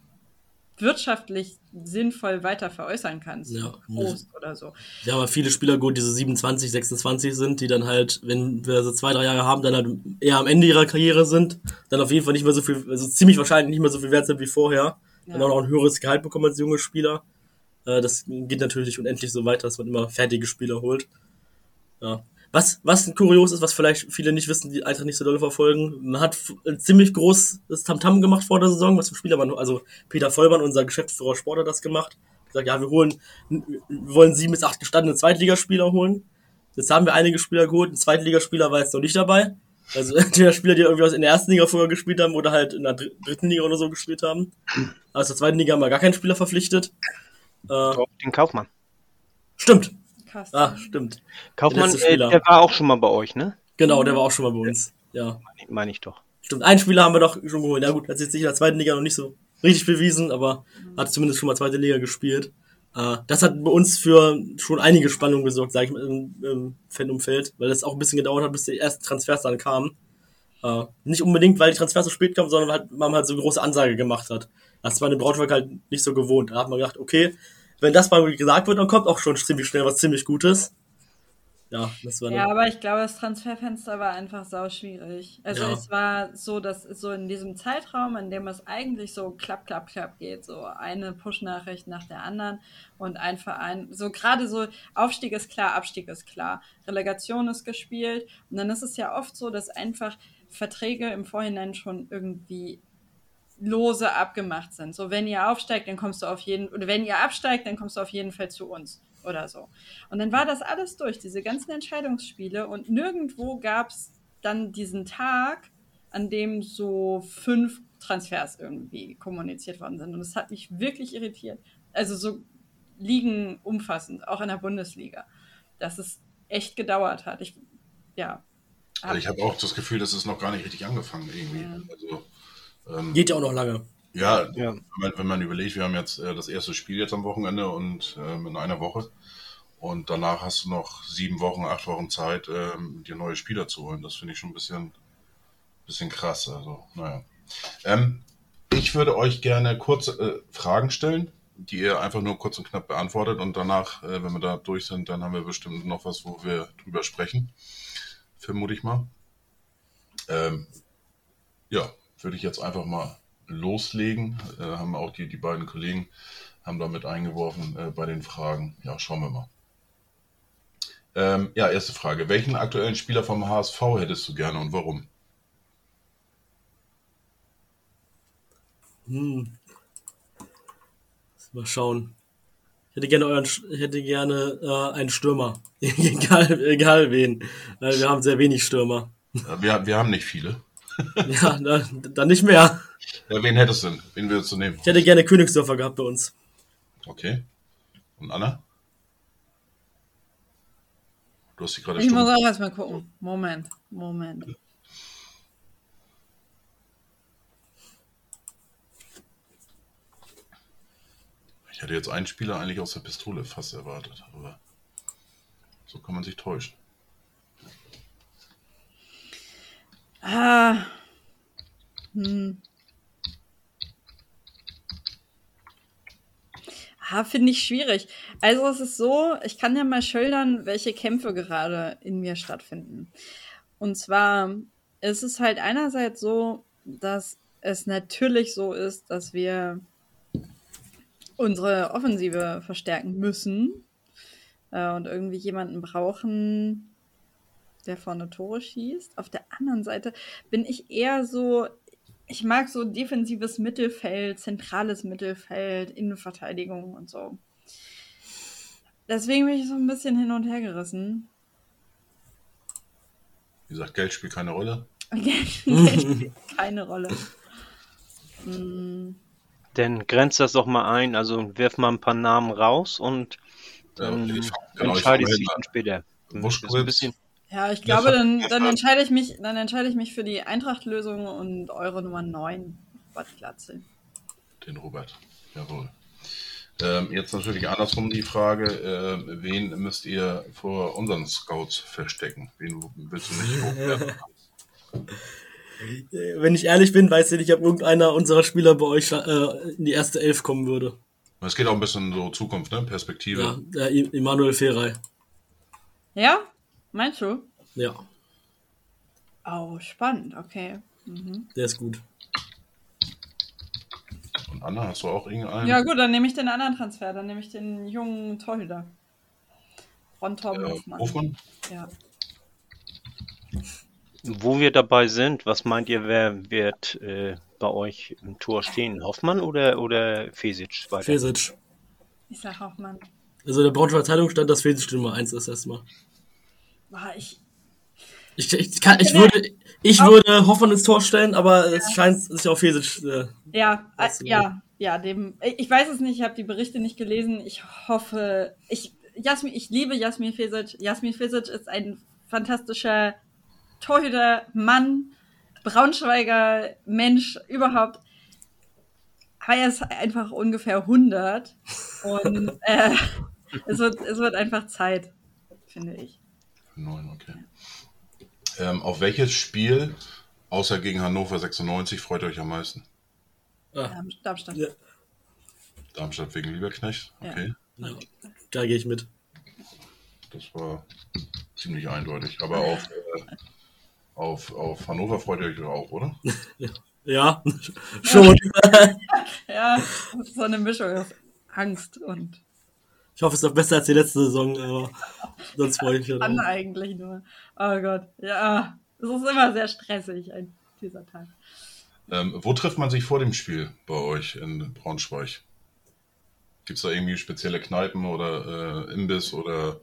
wirtschaftlich sinnvoll weiter veräußern kannst. Ja. Groß oder so. Ja viele Spieler geholt, die so 27, 26 sind, die dann halt, wenn wir so zwei, drei Jahre haben, dann halt eher am Ende ihrer Karriere sind, dann auf jeden Fall nicht mehr so viel, also ziemlich wahrscheinlich nicht mehr so viel wert sind wie vorher. Ja. Dann auch noch ein höheres Gehalt bekommen als junge Spieler. Äh, Das geht natürlich unendlich so weiter, dass man immer fertige Spieler holt. Ja. Was, was kurios ist, was vielleicht viele nicht wissen, die Eintracht nicht so doll verfolgen, man hat ein ziemlich großes Tamtam gemacht vor der Saison, was für Spieler man, also Peter Vollmann, unser Geschäftsführer Sport, hat das gemacht. Gesagt, ja, wir holen, wir wollen sieben bis acht gestandene Zweitligaspieler holen. Jetzt haben wir einige Spieler geholt, ein Zweitligaspieler war jetzt noch nicht dabei. Also (laughs) entweder Spieler, die irgendwie aus in der ersten Liga vorher gespielt haben oder halt in der dr- dritten Liga oder so gespielt haben. Aus der zweiten Liga haben wir gar keinen Spieler verpflichtet. Äh, den Kaufmann. stimmt. Krass. Ah, stimmt. Kaufmann, letzte äh, Spieler. der war auch schon mal bei euch, ne? Genau, der war auch schon mal bei uns. Ja. Meine ich doch. Stimmt, einen Spieler haben wir doch schon geholt. Ja gut, jetzt nicht in der zweiten Liga noch nicht so richtig bewiesen, aber hat zumindest schon mal zweite Liga gespielt. Äh, das hat bei uns für schon einige Spannungen gesorgt, sage ich mal, im, im Fanumfeld, weil es auch ein bisschen gedauert hat, bis die ersten Transfers dann kamen. Äh, nicht unbedingt, weil die Transfers so spät kamen, sondern weil man halt so eine große Ansage gemacht hat. Das war in Braunschweig halt nicht so gewohnt. Da hat man gedacht, okay, wenn das mal gesagt wird, dann kommt auch schon ziemlich schnell was ziemlich Gutes. Ja, das war Ja, aber ich glaube, das Transferfenster war einfach sau schwierig. Also Ja. es war so, dass so in diesem Zeitraum, in dem es eigentlich so klapp, klapp, klapp geht, so eine Push-Nachricht nach der anderen und ein Verein, so gerade so Aufstieg ist klar, Abstieg ist klar, Relegation ist gespielt und dann ist es ja oft so, dass einfach Verträge im Vorhinein schon irgendwie lose abgemacht sind. So, wenn ihr aufsteigt, dann kommst du auf jeden, oder wenn ihr absteigt, dann kommst du auf jeden Fall zu uns oder so. Und dann war das alles durch, diese ganzen Entscheidungsspiele und nirgendwo gab es dann diesen Tag, an dem so fünf Transfers irgendwie kommuniziert worden sind. Und das hat mich wirklich irritiert. Also so Ligen umfassend, auch in der Bundesliga, dass es echt gedauert hat. Ich, ja. Also ich habe auch das Gefühl, dass es noch gar nicht richtig angefangen irgendwie. Ja. Also, ähm, Geht ja auch noch lange. Ja, Ja. Wenn, man, überlegt, wir haben jetzt äh, das erste Spiel jetzt am Wochenende und ähm, in einer Woche. Und danach hast du noch sieben Wochen, acht Wochen Zeit, ähm, dir neue Spieler zu holen. Das finde ich schon ein bisschen, bisschen krass. Also, naja. Ähm, ich würde euch gerne kurze äh, Fragen stellen, die ihr einfach nur kurz und knapp beantwortet. Und danach, äh, wenn wir da durch sind, dann haben wir bestimmt noch was, wo wir drüber sprechen. Vermute ich mal. Ähm, ja, würde ich jetzt einfach mal loslegen. Äh, haben auch die, die beiden Kollegen haben da mit eingeworfen äh, bei den Fragen. Ja, schauen wir mal. Ähm, ja, erste Frage. Welchen aktuellen Spieler vom HSV hättest du gerne und warum? Hm. Mal schauen. Ich hätte gerne euren, hätte gerne äh, einen Stürmer. (laughs) egal, egal wen. Weil wir haben sehr wenig Stürmer. Äh, wir, wir haben nicht viele. (laughs) Ja, dann, dann nicht mehr. Äh, wen hättest du denn? Wen würdest du nehmen? Ich hätte gerne Königsdörfer gehabt bei uns. Okay. Und Anna? Du hast sie gerade Ich muss stumm. auch erstmal gucken. Moment, Moment. Ich hätte jetzt einen Spieler eigentlich aus der Pistole fast erwartet, aber so kann man sich täuschen. Ah. Hm. Ah, finde ich schwierig. Also es ist so, ich kann ja mal schildern, welche Kämpfe gerade in mir stattfinden. Und zwar ist es halt einerseits so, dass es natürlich so ist, dass wir unsere Offensive verstärken müssen äh, und irgendwie jemanden brauchen, der vorne Tore schießt. Auf der anderen Seite bin ich eher so, ich mag so defensives Mittelfeld, zentrales Mittelfeld, Innenverteidigung und so. Deswegen bin ich so ein bisschen hin und her gerissen. Wie gesagt, Geld spielt keine Rolle. (laughs) Geld spielt keine Rolle. Mm, Dann grenzt das doch mal ein, also wirf mal ein paar Namen raus und Ja, dann ich- genau, ich entscheidest dann später. Wuschkowitz. Ja, ich glaube, dann, dann entscheide ich mich, dann entscheide ich mich für die Eintracht-Lösung und eure Nummer 9, Bad Glatze. Den Robert. Jawohl. Ähm, jetzt natürlich andersrum die Frage, äh, wen müsst ihr vor unseren Scouts verstecken? Wen willst du nicht hochwerten? (laughs) Wenn ich ehrlich bin, weiß ich nicht, ob irgendeiner unserer Spieler bei euch äh, in die erste Elf kommen würde. Es geht auch ein bisschen so Zukunft, ne? Perspektive. Ja, Emanuel Ferrei. Ja? Meinst du? Ja, Oh, spannend, okay. Mhm. der ist gut. Und Anna, hast du auch irgendeinen? Ja, gut, dann nehme ich den anderen Transfer, dann nehme ich den jungen Torhüter. Ron Torben Äh, Hofmann. Hofmann? Ja. wo wir dabei sind, was meint ihr, wer wird äh, bei euch im Tor stehen? Hoffmann oder, oder Fesic weiter? Fesic. Ich sag Hoffmann. Also der Braunschweiger Zeitung stand, dass Fesic Nummer 1 ist erstmal. Boah, ich, Ich, ich, kann, ich Ja. würde, ich würde Hoffmann ins Tor stellen, aber es scheint sich auf Fesic. Äh, ja, äh, ja, ja, dem, ich weiß es nicht, ich habe die Berichte nicht gelesen. Ich hoffe, ich, Jasmin, ich liebe Jasmin Fesic. Jasmin Fesic ist ein fantastischer Torhüter, Mann, Braunschweiger Mensch überhaupt. Aber er ist einfach ungefähr 100 und äh, (laughs) es, wird, es wird einfach Zeit, finde ich. Neun, okay. Ähm, auf welches Spiel, außer gegen Hannover 96, freut ihr euch am meisten? Ah, Darm- Darmstadt. ja, Darmstadt wegen Lieberknecht? Okay. ja. Da gehe ich mit. Das war ziemlich eindeutig. Aber auf, äh, auf, auf Hannover freut ihr euch doch auch, oder? (laughs) Ja, (laughs) schon. (laughs) Ja, das ist so eine Mischung aus Angst und Ich hoffe, es ist noch besser als die letzte Saison, aber sonst freue ich mich an eigentlich nur. Oh Gott, ja, es ist immer sehr stressig, ein, dieser Tag. Ähm, wo trifft man sich vor dem Spiel bei euch in Braunschweig? Gibt es da irgendwie spezielle Kneipen oder äh, Imbiss oder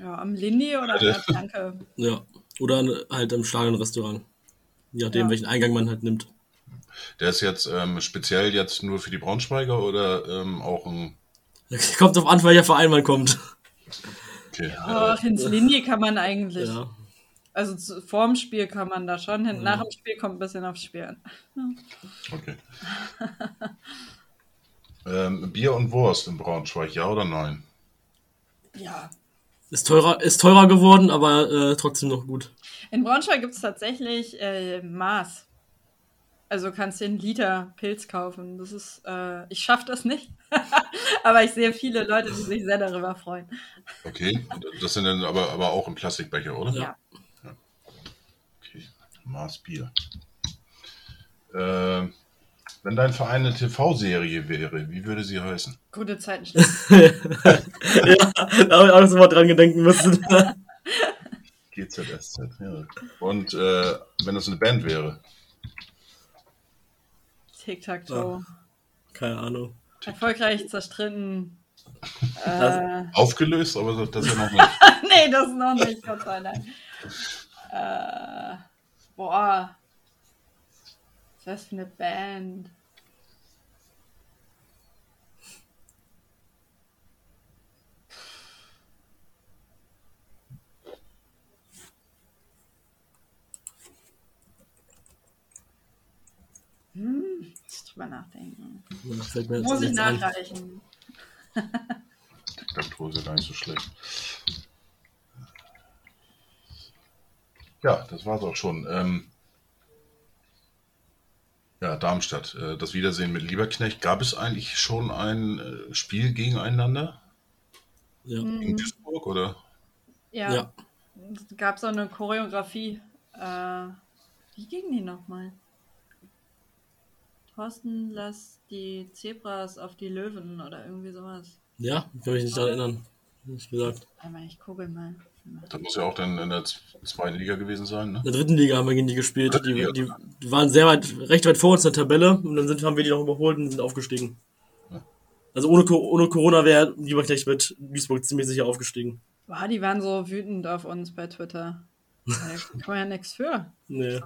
Ja, am Lindy oder an der Flanke. Ja. Oder halt im Stadionrestaurant. Je nachdem, Ja. welchen Eingang man halt nimmt. der ist jetzt ähm, speziell jetzt nur für die Braunschweiger oder ähm, auch ein (laughs) Kommt drauf an, welcher Verein man kommt. okay, Ach, ins Lindy kann man eigentlich. Ja. Also zu, vorm Spiel kann man da schon hin. Ja. Nach dem Spiel kommt ein bisschen aufs Spiel an. okay. ähm, Bier und Wurst in Braunschweig, ja oder nein? Ja. Ist teurer, ist teurer geworden, aber äh, trotzdem noch gut. In Braunschweig gibt es tatsächlich äh, Maß. Also kannst du einen Liter Pilz kaufen. Das ist, äh, ich schaffe das nicht. (laughs) aber ich sehe viele Leute, die sich sehr darüber freuen. Okay, das sind dann aber, aber auch im Plastikbecher, oder? Ja. Okay, Maß Bier. Ähm, wenn dein Verein eine TV-Serie wäre, wie würde sie heißen? Gute Zeiten. (laughs) ja, da habe ich auch sofort dran gedenken müssen. (laughs) GZSZ, ja. Und äh, wenn das eine Band wäre? Tic-Tac-Toe. Keine Ahnung. Erfolgreich zerstritten. Das- Äh, Aufgelöst, aber das- das ist ja noch nicht. (laughs) nee, das noch nicht, Gott sei Dank. Äh, boah. Was ist das für eine Band? Hm, drüber nachdenken. Ja, fällt mir jetzt Muss ich nachreichen. Tic-Tac-Toe ist ja gar nicht so schlecht. Ja, das war's auch schon. Ähm, ja, Darmstadt. Äh, das Wiedersehen mit Lieberknecht. Gab es eigentlich schon ein äh, Spiel gegeneinander? Ja. Gegen Duisburg oder? Ja. Ja. Es gab so eine Choreografie. Äh, wie ging die nochmal? Thorsten, lass die Zebras auf die Löwen oder irgendwie sowas. ja, kann mich nicht daran erinnern. Nicht gesagt. Warte mal, ich gucke mal. Das muss ja auch dann in der zweiten Liga gewesen sein, ne? In der dritten Liga haben wir gegen die gespielt. Die, Liga. die, die waren sehr weit, recht weit vor uns in der Tabelle und dann sind, haben wir die noch überholt und sind aufgestiegen. Ja. Also ohne, ohne Corona wäre Lieberknecht mit Duisburg ziemlich sicher aufgestiegen. Boah, die waren so wütend auf uns bei Twitter. Da kann man ja nichts für. Nee.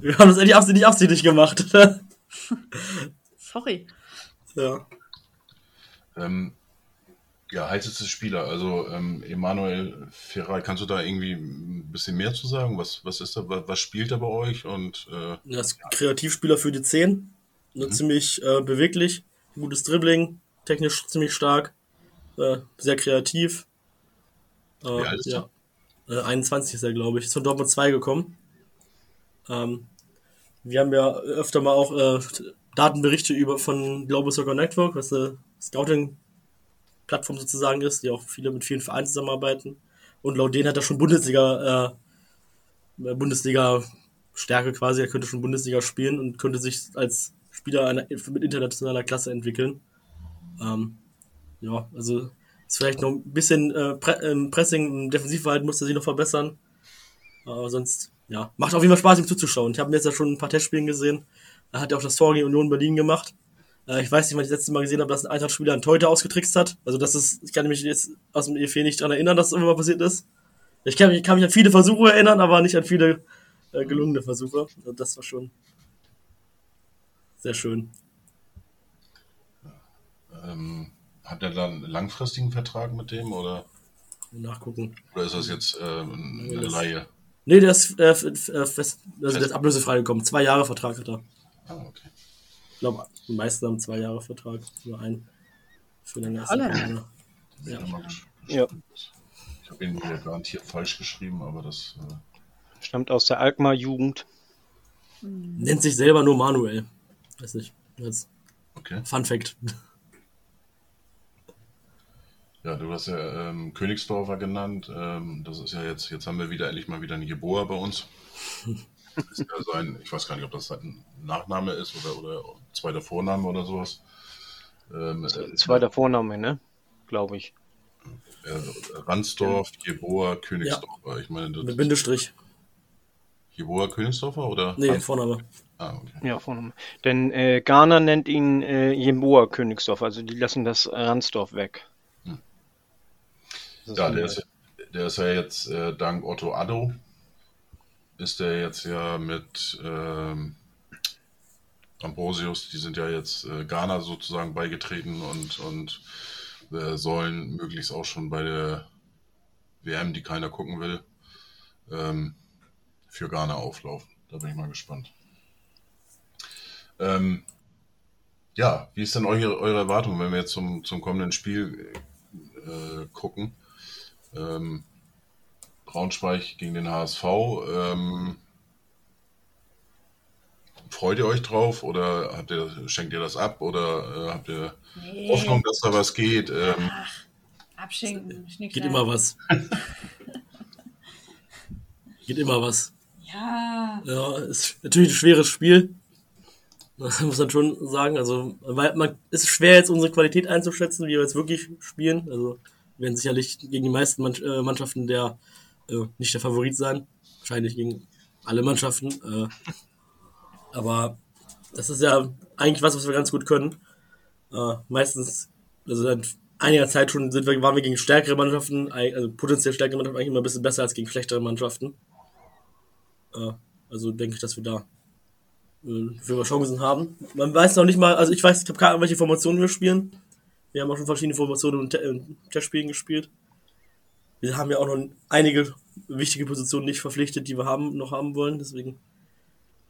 Wir haben das eigentlich absichtlich, absichtlich gemacht. (laughs) Sorry. ja. Ähm, ja, heißeste Spieler. Also ähm, Emanuel Ferrari, kannst du da irgendwie ein bisschen mehr zu sagen? Was, was ist da, was, was spielt er bei euch? Und äh, Er ist Kreativspieler für die 10. Ne, Ziemlich äh, beweglich, gutes Dribbling, technisch ziemlich stark, äh, sehr kreativ. Äh, Wie alt ist ja. Äh, 21 ist er, glaube ich. Ist von Dortmund 2 gekommen. Ähm, wir haben ja öfter mal auch äh, Datenberichte über von Global Soccer Network, was eine Scouting-Plattform sozusagen ist, die auch viele mit vielen Vereinen zusammenarbeiten. Und laut denen hat er schon Bundesliga, äh, Bundesliga Stärke quasi, er könnte schon Bundesliga spielen und könnte sich als Spieler einer, mit internationaler Klasse entwickeln. Ähm, ja, also ist vielleicht noch ein bisschen äh, Pre im Pressing, im Defensivverhalten muss er sich noch verbessern. Aber sonst, ja, macht auf jeden Fall Spaß, ihm zuzuschauen. Ich habe ihn jetzt ja schon ein paar Testspielen gesehen. Da hat er auch das Tor gegen Union Berlin gemacht. Äh, ich weiß nicht, wann ich das letzte Mal gesehen habe, dass ein Eintracht-Spieler einen Torhüter ausgetrickst hat. Also das ist, ich kann mich jetzt aus dem EFE nicht daran erinnern, dass das irgendwann mal passiert ist. Ich kann mich, kann mich an viele Versuche erinnern, aber nicht an viele äh, gelungene Versuche. Also das war schon sehr schön. ähm, hat er dann einen langfristigen Vertrag mit dem oder, Nachgucken. oder ist das jetzt ähm, eine Laie? Nee, der ist, äh, f- f- äh, fest, also der ist ablösefrei gekommen. Zwei Jahre Vertrag hat er. Ah, okay. glaube, die meisten haben zwei Jahre Vertrag, nur einen für den ersten. Jahr. Ja. Ja. Ich habe ihn hier garantiert falsch geschrieben, aber das. Äh, Stammt aus der Alkmaar-Jugend. Nennt sich selber nur Manuel. Weiß nicht. Als okay. Fun Fact. Ja, du hast ja ähm, Königsdorfer genannt. Ähm, das ist ja jetzt, jetzt haben wir wieder endlich mal wieder einen Jeboa bei uns. Das (laughs) ist ja sein, ich weiß gar nicht, ob das sein Nachname ist oder, oder zweiter Vorname oder sowas. Ähm, äh, Zweiter Vorname, ne? Glaube ich. äh, Ransdorf, Jeboa, Königsdorfer. Ich meine, Mit das Bindestrich. Jeboa Königsdorfer oder? Nee, Rans- Vorname. Ah, okay. Ja, Vorname. Denn äh, Ghana nennt ihn äh, Jeboa Königsdorf, also die lassen das Ransdorf weg. Ja, der ist, der ist ja jetzt äh, dank Otto Addo ist der jetzt ja mit ähm, Ambrosius, die sind ja jetzt äh, Ghana sozusagen beigetreten und, und äh, sollen möglichst auch schon bei der WM, die keiner gucken will, ähm, für Ghana auflaufen. Da bin ich mal gespannt. Ähm, ja, wie ist denn eure, eure Erwartung, wenn wir jetzt zum, zum kommenden Spiel äh, gucken? Ähm, Braunschweig gegen den HSV. Ähm, freut ihr euch drauf oder habt ihr, schenkt ihr das ab oder äh, habt ihr Nee. Hoffnung, dass da was geht? Ähm, Ach, abschenken. Geht schnack. immer was. (laughs) Geht immer was. Ja. Ja, ist natürlich ein schweres Spiel. Das muss man schon sagen. Also, weil man es ist schwer, jetzt unsere Qualität einzuschätzen, wie wir jetzt wirklich spielen. Also, werden sicherlich gegen die meisten äh, Mannschaften der äh, nicht der Favorit sein. Wahrscheinlich gegen alle Mannschaften. Äh, aber das ist ja eigentlich was, was wir ganz gut können. Äh, meistens, also seit einiger Zeit schon sind wir, waren wir gegen stärkere Mannschaften, also potenziell stärkere Mannschaften eigentlich immer ein bisschen besser als gegen schlechtere Mannschaften. Äh, also denke ich, dass wir da äh, wir Chancen haben. Man weiß noch nicht mal, also ich weiß, ich habe keine Ahnung, welche Formationen wir spielen. Wir haben auch schon verschiedene Formationen Te- im Testspielen gespielt. Wir haben ja auch noch einige wichtige Positionen nicht verpflichtet, die wir haben, noch haben wollen. Deswegen,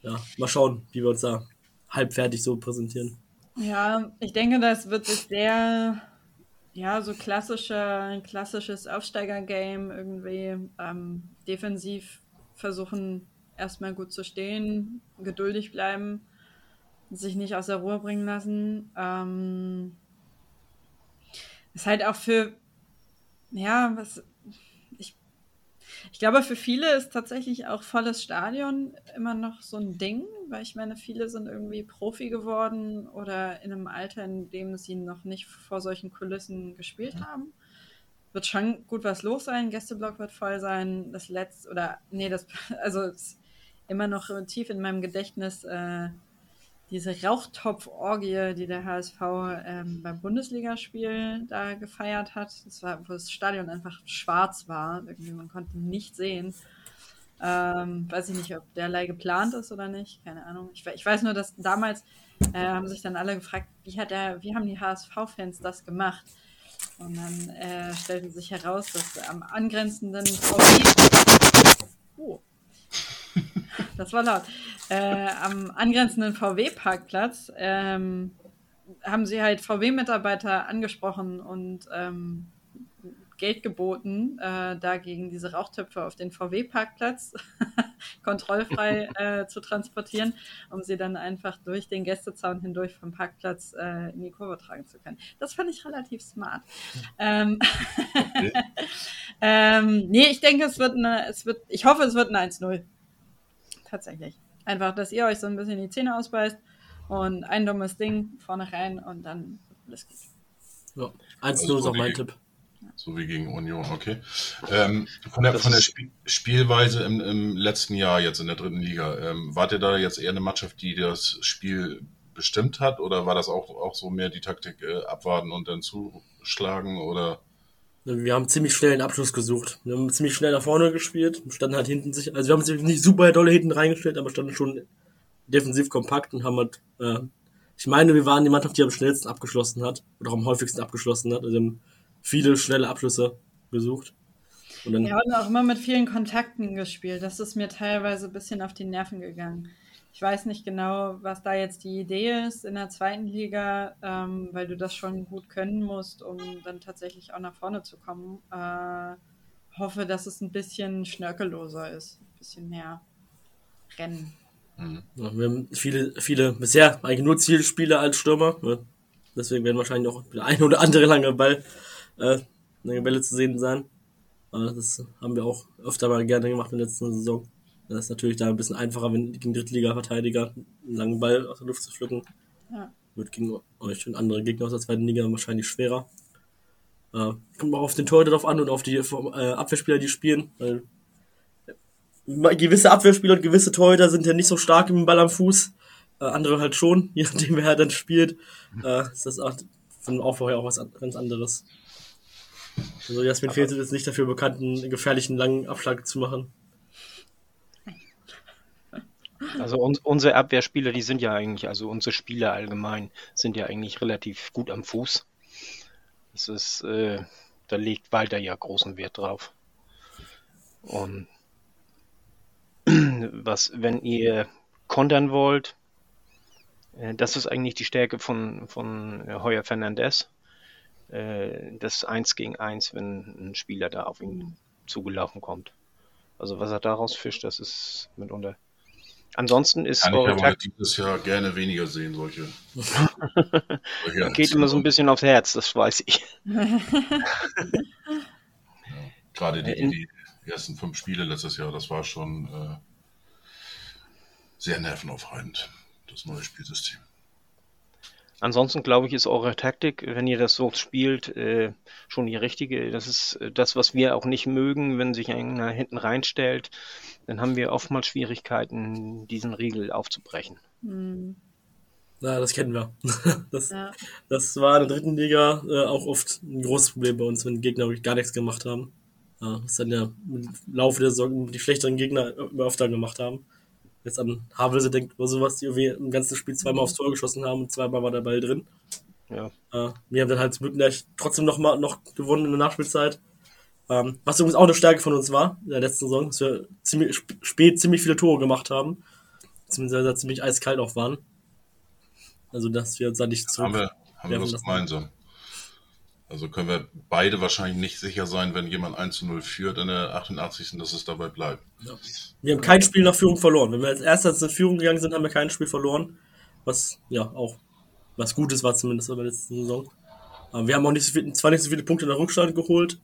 ja, mal schauen, wie wir uns da halbfertig so präsentieren. Ja, ich denke, das wird sich sehr, ja, so klassische, ein klassisches Aufsteiger-Game irgendwie ähm, defensiv versuchen, erstmal gut zu stehen, geduldig bleiben, sich nicht aus der Ruhe bringen lassen. Ähm, ist halt auch für, ja, was, ich, ich glaube, für viele ist tatsächlich auch volles Stadion immer noch so ein Ding, weil ich meine, viele sind irgendwie Profi geworden oder in einem Alter, in dem sie noch nicht vor solchen Kulissen gespielt haben. Wird schon gut was los sein, Gästeblock wird voll sein, das letzte, oder, nee, das, (laughs) also, immer noch tief in meinem Gedächtnis, äh, diese Rauchtopf-Orgie, die der HSV ähm, beim Bundesligaspiel da gefeiert hat. Das war, wo das Stadion einfach schwarz war. Irgendwie, man konnte nicht sehen. Ähm, weiß ich nicht, ob derlei geplant ist oder nicht. Keine Ahnung. Ich, ich weiß nur, dass damals äh, haben sich dann alle gefragt, wie, hat der, wie haben die HSV-Fans das gemacht? Und dann äh, stellte sich heraus, dass am angrenzenden VW. (laughs) Das war laut. Äh, am angrenzenden VW-Parkplatz ähm, haben sie halt VW-Mitarbeiter angesprochen und ähm, Geld geboten, äh, da gegen diese Rauchtöpfe auf den VW-Parkplatz (laughs) kontrollfrei (laughs) äh, zu transportieren, um sie dann einfach durch den Gästezaun hindurch vom Parkplatz äh, in die Kurve tragen zu können. Das fand ich relativ smart. Ähm, ähm, nee, ich denke, es wird eine, es wird, ich hoffe, es wird ein 1-0. Tatsächlich. Einfach, dass ihr euch so ein bisschen die Zähne ausbeißt und ein dummes Ding vorne rein und dann alles gut. Ja, 1-0 ist auch mein Tipp. So wie gegen Union, okay. Ähm, von der, von der Spiel Spielweise im, im letzten Jahr jetzt in der dritten Liga, ähm, wart ihr da jetzt eher eine Mannschaft, die das Spiel bestimmt hat oder war das auch, auch so mehr die Taktik äh, abwarten und dann zuschlagen oder Wir haben ziemlich schnell einen Abschluss gesucht. Wir haben ziemlich schnell nach vorne gespielt, standen halt hinten sich, also wir haben uns nicht super dolle hinten reingestellt, aber standen schon defensiv kompakt und haben halt, äh, ich meine, wir waren die Mannschaft, die am schnellsten abgeschlossen hat oder auch am häufigsten abgeschlossen hat. Also wir haben viele schnelle Abschlüsse gesucht. Und dann, Wir haben auch immer mit vielen Kontakten gespielt. Das ist mir teilweise ein bisschen auf die Nerven gegangen. Ich weiß nicht genau, was da jetzt die Idee ist in der zweiten Liga, ähm, weil du das schon gut können musst, um dann tatsächlich auch nach vorne zu kommen. Äh, hoffe, dass es ein bisschen schnörkelloser ist, ein bisschen mehr Rennen. Ja, wir haben viele, viele bisher eigentlich nur Zielspieler als Stürmer. Ne? Deswegen werden wahrscheinlich auch der eine oder andere lange Ball, äh, lange Bälle zu sehen sein. Aber das haben wir auch öfter mal gerne gemacht in der letzten Saison. Das ist natürlich da ein bisschen einfacher, wenn gegen Drittliga-Verteidiger einen langen Ball aus der Luft zu pflücken. Ja. Wird gegen euch und andere Gegner aus der zweiten Liga wahrscheinlich schwerer. Äh, kommt auch auf den Torhüter drauf an und auf die äh, Abwehrspieler, die spielen. Weil gewisse Abwehrspieler und gewisse Torhüter sind ja nicht so stark im Ball am Fuß. Äh, andere halt schon, (laughs) je nachdem wer dann spielt. Äh, ist das auch von Aufbau her auch was an- ganz anderes. Also Jasmin Fehlt ist nicht dafür bekannt, einen gefährlichen langen Abschlag zu machen. Also uns, unsere Abwehrspieler, die sind ja eigentlich, also unsere Spieler allgemein, sind ja eigentlich relativ gut am Fuß. Das ist, äh, da legt Walter ja großen Wert drauf. Und (clears throat) was, wenn ihr kontern wollt, äh, das ist eigentlich die Stärke von, von Heuer Fernandez. Äh, das 1 gegen 1, wenn ein Spieler da auf ihn zugelaufen kommt. Also was er daraus fischt, das ist mitunter. Ansonsten ist Kann ich eure aber Taktik dieses Jahr gerne weniger sehen, solche. solche (laughs) geht immer so ein bisschen aufs Herz, das weiß ich. Gerade die, In- die ersten fünf Spiele letztes Jahr, das war schon äh, sehr nervenaufreibend, das neue Spielsystem. Ansonsten glaube ich, ist eure Taktik, wenn ihr das so spielt, äh, schon die richtige. Das ist äh, das, was wir auch nicht mögen, wenn sich einer hinten reinstellt. Dann haben wir oftmals Schwierigkeiten, diesen Riegel aufzubrechen. Hm, Na, das kennen wir. (laughs) Das, ja. das war in der dritten Liga äh, auch oft ein großes Problem bei uns, wenn Gegner wirklich gar nichts gemacht haben. Ja, das dann ja im Laufe der Saison die schlechteren Gegner immer öfter gemacht haben. Jetzt an Havelse denkt oder sowas, die irgendwie im ganzen Spiel zweimal aufs Tor geschossen haben und zweimal war der Ball drin. Ja. Äh, wir haben dann halt zum Glück gleich trotzdem noch mal noch gewonnen in der Nachspielzeit. Ähm, was übrigens auch eine Stärke von uns war in der letzten Saison, dass wir ziemlich sp- spät ziemlich viele Tore gemacht haben. Beziehungsweise ziemlich eiskalt auch waren. Also, dass wir uns da nicht zurück. Haben wir, haben wir lassen. gemeinsam. Also können wir beide wahrscheinlich nicht sicher sein, wenn jemand 1 zu 0 führt in der 88. dass es dabei bleibt. Wir haben kein Spiel nach Führung verloren. Wenn wir als erstes in Führung gegangen sind, haben wir kein Spiel verloren. Was, ja, auch was Gutes war zumindest in der letzten Saison. Aber wir haben auch nicht so viel, zwar nicht so viele Punkte in der Rückstand geholt,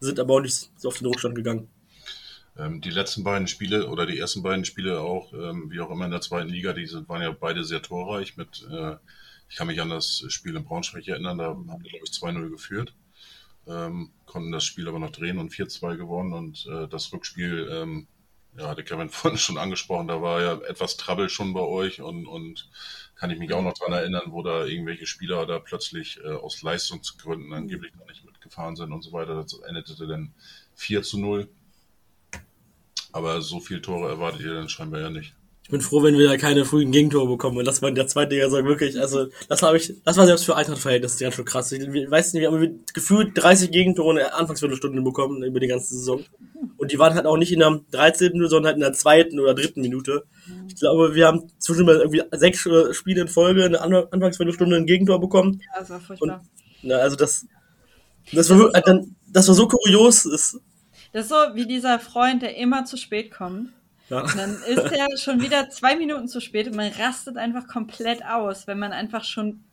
sind aber auch nicht so auf den Rückstand gegangen. Ähm, die letzten beiden Spiele oder die ersten beiden Spiele auch, ähm, wie auch immer in der zweiten Liga, die sind, waren ja beide sehr torreich. Mit, äh, ich kann mich an das Spiel in Braunschweig erinnern, da haben wir, glaube ich, 2-0 geführt, ähm, konnten das Spiel aber noch drehen und 4-2 gewonnen. Und äh, das Rückspiel, ähm, ja, hatte Kevin (laughs) vorhin schon angesprochen, da war ja etwas Trouble schon bei euch und, und kann ich mich auch noch dran erinnern, wo da irgendwelche Spieler da plötzlich äh, aus Leistungsgründen angeblich noch nicht mitgefahren sind und so weiter. Das endete dann 4 zu 0. Aber so viel Tore erwartet ihr dann scheinbar ja nicht. Ich bin froh, wenn wir da keine frühen Gegentore bekommen. Und das war in der zweiten Liga so wirklich, also, das habe ich, das war selbst für Eintracht-Verhältnisse ganz schön krass. Ich weiß nicht, wir haben gefühlt 30 Gegentore in der Anfangsviertelstunde bekommen über die ganze Saison. Und die waren halt auch nicht in der 13. Minute, sondern halt in der zweiten oder dritten Minute. Ich glaube, wir haben zwischendurch irgendwie sechs äh, Spiele in Folge in der An- Anfangsviertelstunde ein Gegentor bekommen. ja, das war furchtbar. Na, also das, das war, dann, das war so kurios. Ist, Das ist so wie dieser Freund, der immer zu spät kommt. Ja. Dann ist er schon wieder zwei Minuten zu spät und man rastet einfach komplett aus, wenn man einfach schon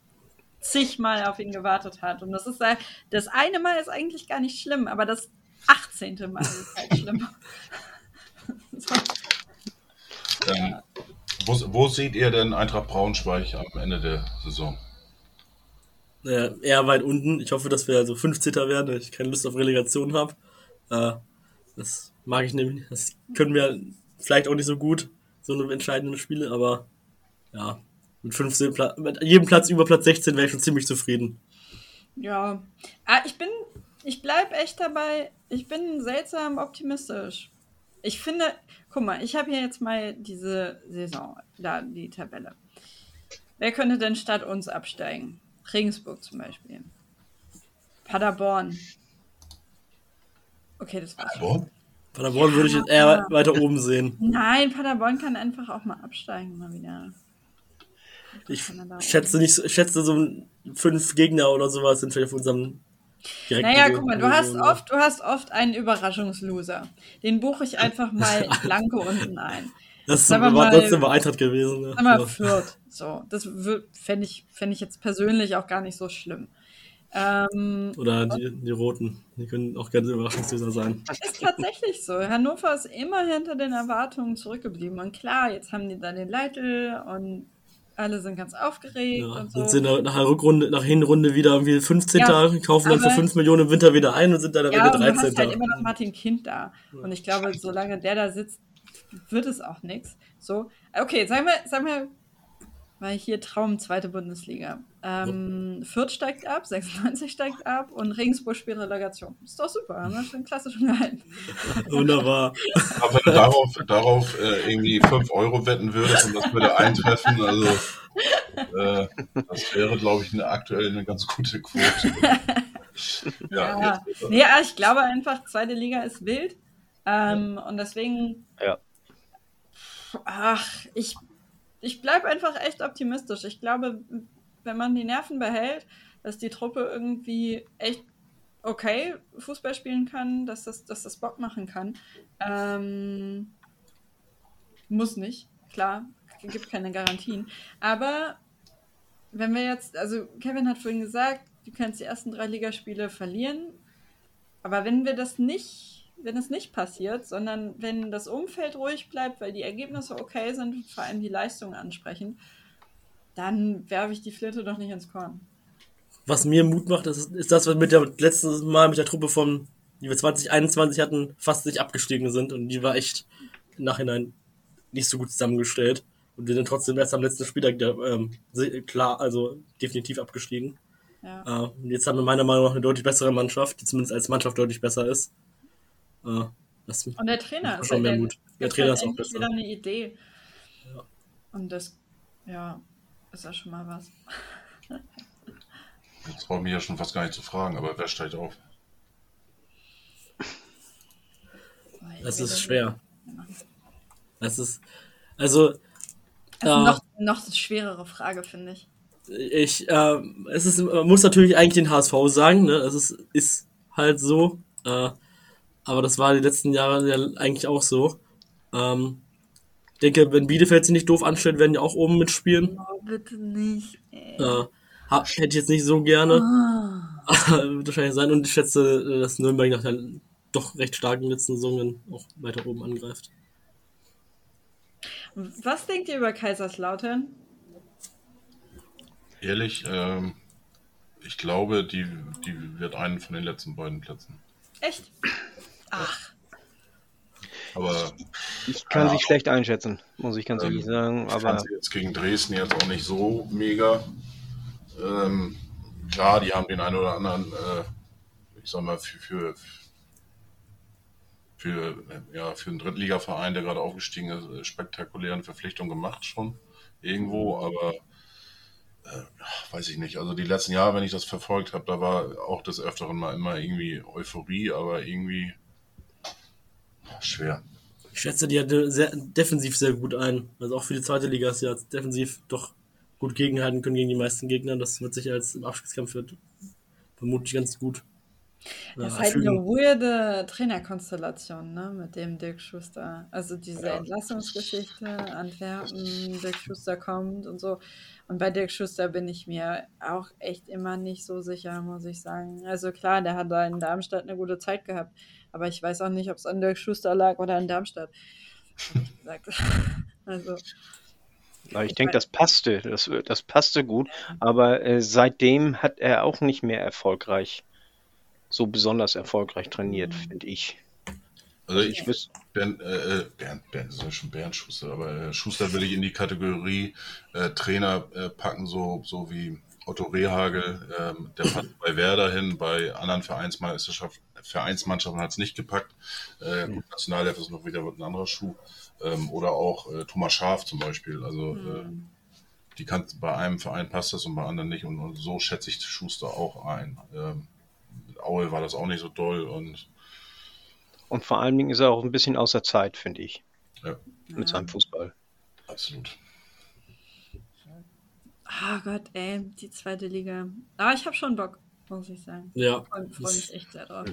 zigmal auf ihn gewartet hat. Und das ist halt- das eine Mal ist eigentlich gar nicht schlimm, aber das 18. Mal ist halt (laughs) schlimm. (laughs) so. Ähm, wo, wo seht ihr denn Eintracht Braunschweig am Ende der Saison? äh, eher weit unten. Ich hoffe, dass wir also 15. werden, weil ich keine Lust auf Relegation habe. Äh, das mag ich nämlich. nicht. Das können wir vielleicht auch nicht so gut, so eine entscheidende Spiele, aber ja, mit 15 Pla mit jedem Platz über Platz 16 wäre ich schon ziemlich zufrieden. Ja. Ah, ich bin, ich bleib echt dabei, ich bin seltsam optimistisch. Ich finde, guck mal, ich habe hier jetzt mal diese Saison, da die Tabelle. Wer könnte denn statt uns absteigen? Regensburg zum Beispiel. Paderborn. Okay, das war's. Boah, Paderborn würde ich jetzt eher weiter oben sehen. Nein, Paderborn kann einfach auch mal absteigen, mal wieder. Ich schätze nicht, so- ich schätze so fünf Gegner oder sowas sind vielleicht auf unserem direkten Naja, guck mal, du hast Region. oft, du hast oft einen Überraschungsloser. Den buche ich einfach mal (laughs) blanke unten ein. Das war mal- trotzdem bei Eintracht gewesen. Ne? Mal, Ja. Fürth. So, das fände ich, fänd ich jetzt persönlich auch gar nicht so schlimm. Ähm, Oder die, die Roten. Die können auch ganz Überraschungslöser sein. ist tatsächlich so. Hannover ist immer hinter den Erwartungen zurückgeblieben. Und klar, jetzt haben die da den Leitl und alle sind ganz aufgeregt Ja, und sind so. sie nach, der Rückrunde, nach Hinrunde wieder irgendwie 15. Ja, kaufen dann für aber- 5 Millionen im Winter wieder ein und sind dann Ja, Ende und du 13. hast halt immer noch Martin Kind da. Und ich glaube, solange der da sitzt, wird es auch nichts. So, okay, sagen wir, sagen wir, weil hier Traum zweite Bundesliga. Ähm, Fürth steigt ab, 96 steigt ab und Regensburg spielt Relegation. Ist doch super, haben wir schon klasse schon gehalten. (laughs) Wunderbar. Aber wenn du darauf, darauf äh, irgendwie 5 Euro wetten würdest und das würde eintreffen, also äh, das wäre, glaube ich, eine, aktuell eine ganz gute Quote. (laughs) Ja, ja, nee, aber ich glaube einfach, zweite Liga ist wild. Ähm, und deswegen, Ja. ach, ich, ich bleibe einfach echt optimistisch. Ich glaube, wenn man die Nerven behält, dass die Truppe irgendwie echt okay Fußball spielen kann, dass das, dass das Bock machen kann. Ähm, muss nicht, klar, gibt keine Garantien. Aber wenn wir jetzt, also Kevin hat vorhin gesagt, du kannst die ersten drei Ligaspiele verlieren, aber wenn wir das nicht, wenn es nicht passiert, sondern wenn das Umfeld ruhig bleibt, weil die Ergebnisse okay sind und vor allem die Leistungen ansprechen, dann werfe ich die Flinte doch nicht ins Korn. Was mir Mut macht, ist, ist das, was mit der letztes Mal mit der Truppe von, die wir 2021 hatten, fast nicht abgestiegen sind und die war echt im Nachhinein nicht so gut zusammengestellt und wir sind trotzdem erst am letzten Spieltag ähm, klar, also definitiv abgestiegen. Ja. Äh, und jetzt haben wir meiner Meinung nach eine deutlich bessere Mannschaft, die zumindest als Mannschaft deutlich besser ist. Äh, das Und der Trainer ist schon halt, mehr der, Mut. Der Trainer halt ist auch besser. wieder eine Idee. Und das, ja, ist ja schon mal was. jetzt brauche ich mich ja schon fast gar nicht zu fragen, aber wer steigt auf? Das ist schwer. Das ist, also, Also noch, noch eine schwerere Frage, finde ich. ich, äh, es ist, man muss natürlich eigentlich den HSV sagen, ne? Es ist, ist halt so. Äh, aber das war die letzten Jahre ja eigentlich auch so. Ähm, ich denke, wenn Bielefeld sich nicht doof anstellt, werden die auch oben mitspielen. Oh, bitte nicht. Ey. Äh, ha- hätte ich jetzt nicht so gerne. (laughs) Wird wahrscheinlich sein. Und ich schätze, äh, dass Nürnberg nach der doch recht starken letzten Saison auch weiter oben angreift. Was denkt ihr über Kaiserslautern? Ehrlich, ähm, ich glaube, die, die wird einen von den letzten beiden Plätzen. Echt? Ach, Aber Ich kann Ja. sie schlecht einschätzen, muss ich ganz Ähm, ehrlich sagen. ich Aber fand sie jetzt gegen Dresden jetzt auch nicht so mega. Ähm, klar, die haben den einen oder anderen, äh, ich sag mal, für, für, für, ja, für einen Drittligaverein, der gerade aufgestiegen ist, äh, spektakulären Verpflichtungen gemacht schon irgendwo, aber äh, weiß ich nicht. Also die letzten Jahre, wenn ich das verfolgt habe, da war auch des Öfteren mal immer irgendwie Euphorie, aber irgendwie schwer. Ich schätze, die hat sehr, defensiv sehr gut ein. Also auch für die zweite Liga ist jetzt defensiv doch gut gegenhalten können gegen die meisten Gegner. Das wird sich als im Abstiegskampf wird vermutlich ganz gut. das ist halt eine weirde Trainerkonstellation, ne, mit dem Dirk Schuster. Also diese Ja. Entlassungsgeschichte, Antwerpen, Dirk Schuster kommt und so. Und bei Dirk Schuster bin ich mir auch echt immer nicht so sicher, muss ich sagen. Also klar, der hat da in Darmstadt eine gute Zeit gehabt. Aber ich weiß auch nicht, ob es an Dirk Schuster lag oder an Darmstadt. (laughs) Also, Aber ich denke, das passte. Das, das passte gut. Aber äh, seitdem hat er auch nicht mehr erfolgreich, so besonders erfolgreich trainiert, finde ich. Also ich Ich wüs Bernd, äh, äh, Bernd, Bernd, das ist ja schon Bernd Schuster, aber äh, Schuster würde ich in die Kategorie äh, Trainer äh, packen, so, so wie Otto Rehagel, ähm, der fand bei Werder hin, bei anderen Vereinsmannschaften hat es nicht gepackt. Äh, gut, Nationalelf ist noch wieder ein anderer Schuh. Ähm, oder auch äh, Thomas Schaf zum Beispiel. Also äh, die kann bei einem Verein passt das und bei anderen nicht. Und, und so schätze ich Schuster auch ein. Ähm, mit Aue war das auch nicht so doll und Und vor allen Dingen ist er auch ein bisschen außer Zeit, finde ich, Ja, mit seinem Fußball. absolut. Ah Gott, ey, die zweite Liga. Aber ich habe schon Bock, muss ich sagen. Ja. Ich freue freu mich echt sehr drauf.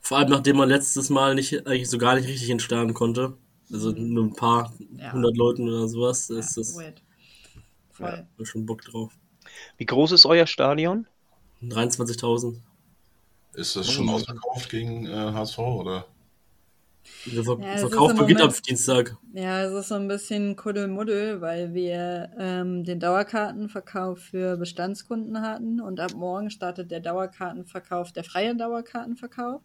Vor allem nachdem man letztes Mal nicht, eigentlich so gar nicht richtig entstarren konnte. Also nur ein paar Ja. hundert Leuten oder sowas. Ja, ist das weird. Voll. ja, schon Bock drauf. Wie groß ist euer Stadion? 23.000. Ist das schon ausverkauft gegen äh, HSV oder? Der Ver Ja, Verkauf beginnt am Moment- Dienstag. Ja, es ist so ein bisschen Kuddelmuddel, weil wir ähm, den Dauerkartenverkauf für Bestandskunden hatten und ab morgen startet der Dauerkartenverkauf, der freie Dauerkartenverkauf.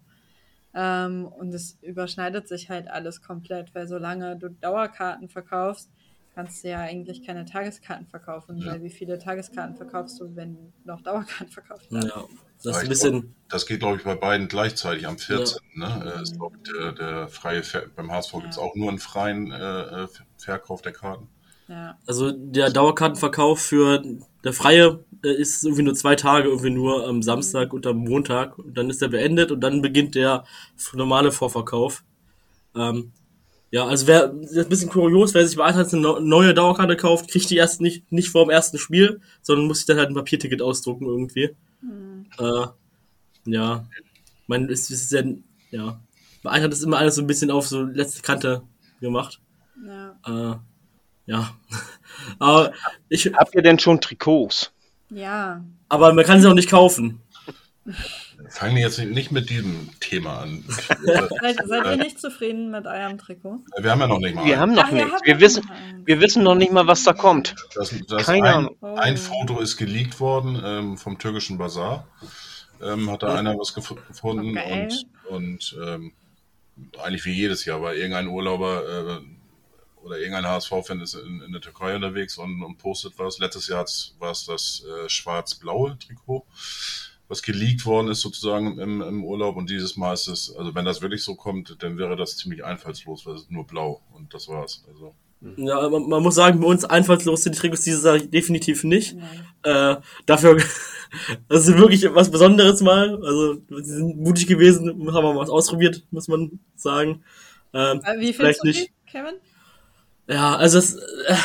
Ähm, und es überschneidet sich halt alles komplett, weil solange du Dauerkarten verkaufst, kannst du ja eigentlich keine Tageskarten verkaufen, weil wie viele Tageskarten verkaufst du, wenn noch Dauerkarten verkauft werden? Ja. Das ist Ja, ein bisschen. Das geht, glaube ich, bei beiden gleichzeitig am 14. Ne? Äh, ist, glaub der, der freie Ver beim HSV gibt es Ja. auch nur einen freien äh, äh, Verkauf der Karten. Ja. Also der Dauerkartenverkauf für der freie äh, ist irgendwie nur zwei Tage, irgendwie nur am Samstag und am Montag. Und dann ist der beendet und dann beginnt der normale Vorverkauf. Ähm, ja, also wer das ist ein bisschen kurios, wer sich bei Eintracht eine neu- neue Dauerkarte kauft, kriegt die erst nicht, nicht vor dem ersten Spiel, sondern muss sich dann halt ein Papierticket ausdrucken irgendwie. Äh, ja. Meine, es ist ja, ja. Bei Eintracht ist immer alles so ein bisschen auf so letzte Kante gemacht. Ja. Äh, ja. (laughs) aber ich, Habt ihr denn schon Trikots? ja. aber man kann sie auch nicht kaufen. (laughs) Fangen wir jetzt nicht mit diesem Thema an. Äh, (laughs) Seid, seid ihr nicht zufrieden mit eurem Trikot? wir haben ja noch nicht mal. Wir haben noch Ach, nichts. Wir noch wissen, wir wissen noch nicht mal, was da kommt. Das, das Keine ein, Ahnung. Oh. ein Foto ist geleakt worden ähm, vom türkischen Bazar. Ähm, hat da einer was gef gefunden Geil. und, und ähm, eigentlich wie jedes Jahr war irgendein Urlauber äh, oder irgendein HSV-Fan ist in, in der Türkei unterwegs und, und postet was. Letztes Jahr war es das äh, schwarz-blaue Trikot, was geleakt worden ist sozusagen im, im Urlaub und dieses Mal ist es, also wenn das wirklich so kommt, dann wäre das ziemlich einfallslos, weil es ist nur blau und das war's. Also Ja, man, man muss sagen, bei uns einfallslos sind die Trikots dieses Jahr definitiv nicht. Äh, dafür, (laughs) das ist wirklich was Besonderes mal. Also, sie sind mutig gewesen, haben wir was ausprobiert, muss man sagen. Ähm, Äh, Wie vielleicht findest du nicht. die, Kevin? Ja, also es, äh,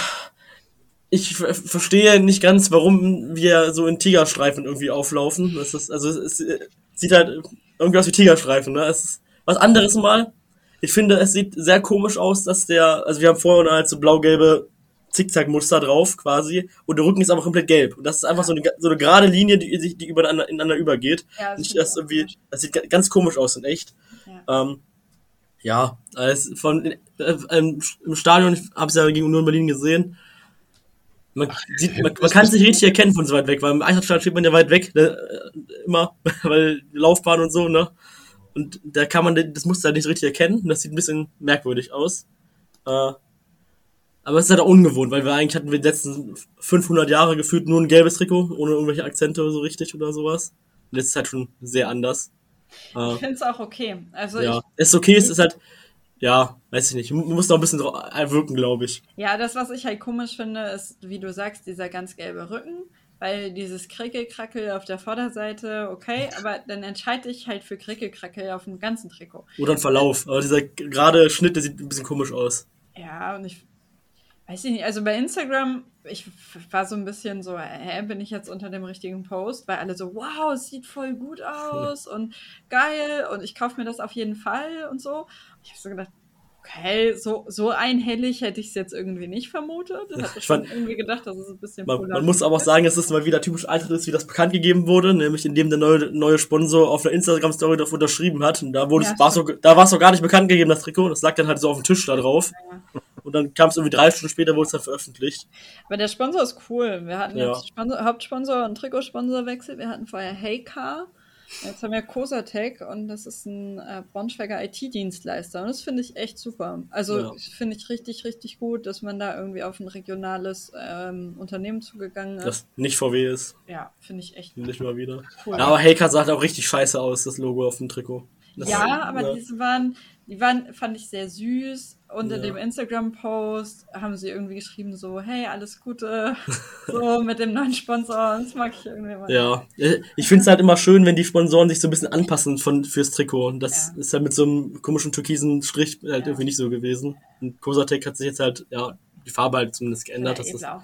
ich ver- verstehe nicht ganz, warum wir so in Tigerstreifen irgendwie auflaufen. Das ist, also es, äh, sieht halt irgendwie aus wie Tigerstreifen, ne? Es ist was anderes mal. Ich finde, es sieht sehr komisch aus, dass der, also wir haben vorher halt so blau-gelbe Zickzack-Muster drauf quasi und der Rücken ist aber komplett gelb. Und das ist einfach so eine, so eine gerade Linie, die, sich- die übereinander, ineinander übergeht. Ja, das Nicht, das irgendwie, das sieht ga- ganz komisch aus in echt. Ja. Ähm, ja, als von äh, ähm, im Stadion, ich habe es ja gegen Union Berlin gesehen. Man, sieht, man, man kann es nicht richtig erkennen von so weit weg, weil im Eintrachtstadion steht man ja weit weg, ne, äh, immer, (laughs) weil die Laufbahn und so, ne? Und da kann man den- das Muster nicht richtig erkennen. Das sieht ein bisschen merkwürdig aus. Äh, aber es ist halt auch ungewohnt, weil wir eigentlich hatten wir die letzten 500 Jahre gefühlt nur ein gelbes Trikot, ohne irgendwelche Akzente so richtig oder sowas. Und jetzt ist halt schon sehr anders. Äh, Ich finde es auch okay. Also ja, ich, ist okay, es ist halt, ja, weiß ich nicht, man muss noch ein bisschen drauf wirken, glaube ich. ja, das, was ich halt komisch finde, ist, wie du sagst, dieser ganz gelbe Rücken. Weil dieses Krickelkrackel auf der Vorderseite, okay, (laughs) aber dann entscheide ich halt für Krickelkrackel auf dem ganzen Trikot. Oder ein Verlauf, aber dieser gerade Schnitt, der sieht ein bisschen komisch aus. Ja, und ich weiß ich nicht, also bei Instagram, ich war so ein bisschen so, hä, bin ich jetzt unter dem richtigen Post? Weil alle so, wow, es sieht voll gut aus (laughs) und geil und ich kaufe mir das auf jeden Fall und so. Ich habe so gedacht, okay, so, so einhellig hätte ich es jetzt irgendwie nicht vermutet. Ich hatte Ich schon fand- irgendwie gedacht, dass es ein bisschen Man, man muss aber auch ist. sagen, dass es mal wieder typisch ist, wie das bekannt gegeben wurde, nämlich indem der neue, neue Sponsor auf der Instagram-Story darauf unterschrieben hat. Und da wurde Ja, es, war so, da war es noch gar nicht bekannt gegeben, das Trikot. Das lag dann halt so auf dem Tisch da drauf. Und dann kam es irgendwie drei Stunden später, wurde es dann veröffentlicht. Aber der Sponsor ist cool. Wir hatten Ja. jetzt Sponsor, Hauptsponsor und Trikotsponsorwechsel. Wir hatten vorher Heycar. Jetzt haben wir Cosatec und das ist ein äh, Braunschweiger IT-Dienstleister. Und das finde ich echt super. Also Ja. finde ich richtig, richtig gut, dass man da irgendwie auf ein regionales ähm, Unternehmen zugegangen ist. Das nicht VW ist. ja, finde ich echt Nicht mal wieder. cool. Ja, aber Heycar sah halt auch richtig scheiße aus, das Logo auf dem Trikot. Das- Ja, aber ja. diese waren, die waren, fand ich sehr süß. Unter Ja. dem Instagram-Post haben sie irgendwie geschrieben so, hey, alles Gute, (laughs) so mit dem neuen Sponsor. Das mag ich irgendwie mal. Ja, ich finde es halt immer schön, wenn die Sponsoren sich so ein bisschen anpassen von, fürs Trikot. Und das Ja. ist halt mit so einem komischen türkisen Strich halt Ja. irgendwie nicht so gewesen. Und Kosatec hat sich jetzt halt, ja, die Farbe halt zumindest geändert. Das ist. Ja.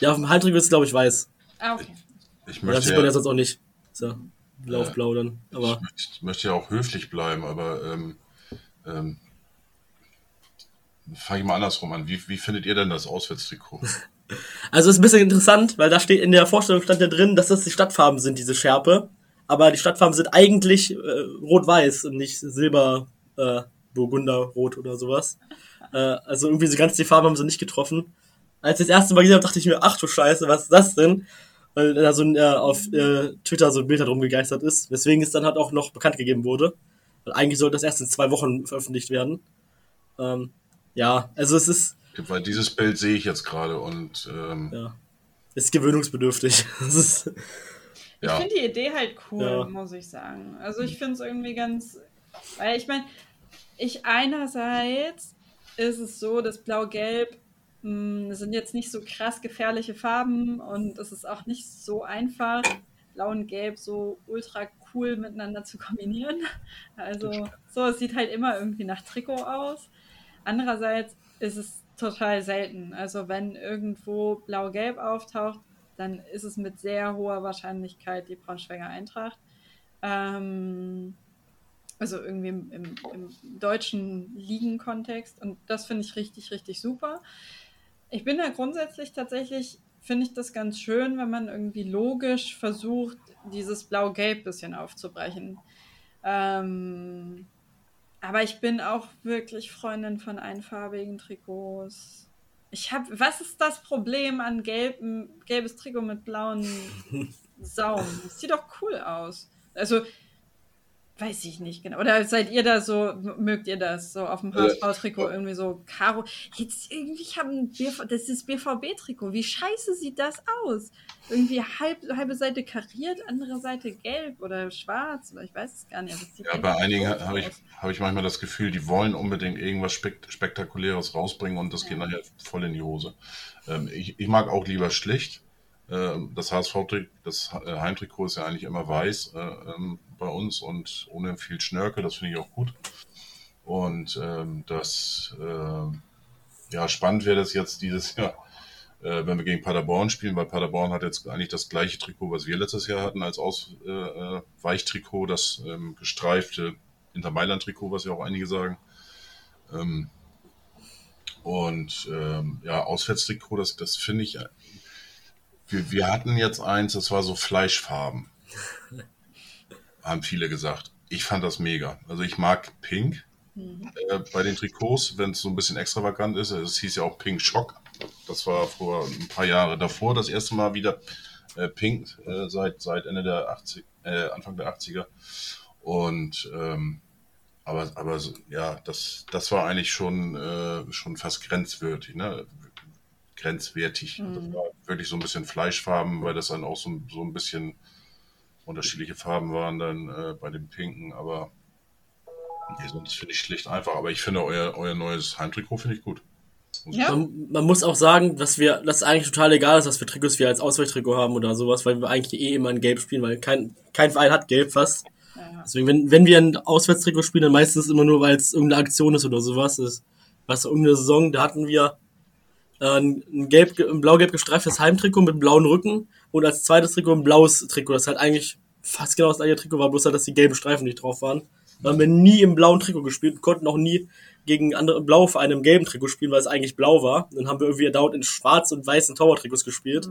ja, auf dem Halbtrikot ist es, glaube ich, weiß. Ah, okay. Ich Das möchte, sieht man ja sonst auch nicht. Ist dann. Aber ich möchte ja auch höflich bleiben, aber ähm, ähm, fange ich mal andersrum an. Wie, wie findet ihr denn das Auswärtstrikot? (laughs) Also ist ein bisschen interessant, weil da steht in der Vorstellung stand ja drin, dass das die Stadtfarben sind, diese Schärpe. Aber die Stadtfarben sind eigentlich äh, rot-weiß und nicht silber, äh, burgunder, rot oder sowas. Äh, also irgendwie so ganz die Farben haben sie nicht getroffen. Als ich das erste Mal gesehen habe, dachte ich mir, ach du Scheiße, was ist das denn? Weil da so ein, äh, auf äh, Twitter so ein Bild darum gegeistert ist, weswegen es dann halt auch noch bekannt gegeben wurde. Weil eigentlich sollte das erst in zwei Wochen veröffentlicht werden. Ähm, ja, also es ist, Weil dieses Bild sehe ich jetzt gerade und ähm, ja, ist gewöhnungsbedürftig. (laughs) Ist, Ich ja, finde die Idee halt cool, Ja. muss ich sagen. Also ich finde es irgendwie ganz, weil ich meine, ich einerseits ist es so, dass Blau-Gelb mh, sind jetzt nicht so krass gefährliche Farben und es ist auch nicht so einfach, Blau und Gelb so ultra cool miteinander zu kombinieren. (laughs) Also so, es sieht halt immer irgendwie nach Trikot aus. Andererseits ist es total selten. Also wenn irgendwo Blau-Gelb auftaucht, dann ist es mit sehr hoher Wahrscheinlichkeit die Braunschweiger Eintracht. Ähm, also irgendwie im, im, im deutschen Ligenkontext. Und das finde ich richtig, richtig super. Ich bin da grundsätzlich tatsächlich, finde ich das ganz schön, wenn man irgendwie logisch versucht, dieses Blau-Gelb bisschen aufzubrechen. Ähm, aber ich bin auch wirklich Freundin von einfarbigen Trikots. Ich habe, was ist das Problem an gelben, gelbes Trikot mit blauen (laughs) Saum? Das sieht doch cool aus. Also, weiß ich nicht genau. Oder seid ihr da so, mögt ihr das so auf dem Äh, HSV-Trikot irgendwie so Karo? Jetzt irgendwie, ich habe ein BV, das ist BVB-Trikot. Wie scheiße sieht das aus? Irgendwie halb, halbe Seite kariert, andere Seite gelb oder schwarz oder ich weiß es gar nicht. ja, bei einigen habe ich, habe ich manchmal das Gefühl, die wollen unbedingt irgendwas Spek Spektakuläres rausbringen und das geht Ja. nachher voll in die Hose. Ähm, ich, ich mag auch lieber schlicht. Ähm, das HSV-Trikot, das äh, Heimtrikot ist ja eigentlich immer weiß äh, ähm, bei uns und ohne viel Schnörkel, das finde ich auch gut. Und ähm, das, äh, ja, spannend wäre das jetzt dieses Jahr, äh, wenn wir gegen Paderborn spielen, weil Paderborn hat jetzt eigentlich das gleiche Trikot, was wir letztes Jahr hatten, als Aus, äh, äh, das ähm, gestreifte Inter Mailand-Trikot, was ja auch einige sagen. Ähm, und ähm, ja, Auswärtstrikot, das, das finde ich, wir, wir hatten jetzt eins, das war so Fleischfarben. (laughs) Haben viele gesagt. Ich fand das mega. Also ich mag Pink äh, bei den Trikots, wenn es so ein bisschen extravagant ist. Es hieß ja auch Pink Schock. Das war vor ein paar Jahre davor das erste Mal wieder äh, Pink äh, seit, seit Ende der 80, äh, Anfang der 80er. Und ähm, aber, aber ja, das, das war eigentlich schon, äh, schon fast grenzwertig, ne? Grenzwertig. Das war wirklich so ein bisschen Fleischfarben, weil das dann auch so, so ein bisschen unterschiedliche Farben waren dann äh, bei dem Pinken, aber nee, sonst finde ich schlicht einfach. Aber ich finde euer, euer neues Heimtrikot finde ich gut. Ja. Man, man muss auch sagen, dass wir, dass es eigentlich total egal ist, was für Trikots wir als Ausweichtrikot haben oder sowas, weil wir eigentlich eh immer in Gelb spielen, weil kein, kein Verein hat Gelb fast. Ja. Deswegen, wenn, wenn wir ein Auswärtstrikot spielen, dann meistens immer nur, weil es irgendeine Aktion ist oder sowas. Das, was irgendeine Saison, da hatten wir äh, ein, ein, gelb, ein blau-gelb gestreiftes Heimtrikot mit blauen Rücken und als zweites Trikot ein blaues Trikot, das halt eigentlich fast genau das gleiche Trikot war, bloß halt, dass die gelben Streifen nicht drauf waren. Da haben wir nie im blauen Trikot gespielt, konnten auch nie gegen andere blaue Vereine im gelben Trikot spielen, weil es eigentlich blau war. Dann haben wir irgendwie dauernd in schwarz und weißen Tower-Trikots gespielt.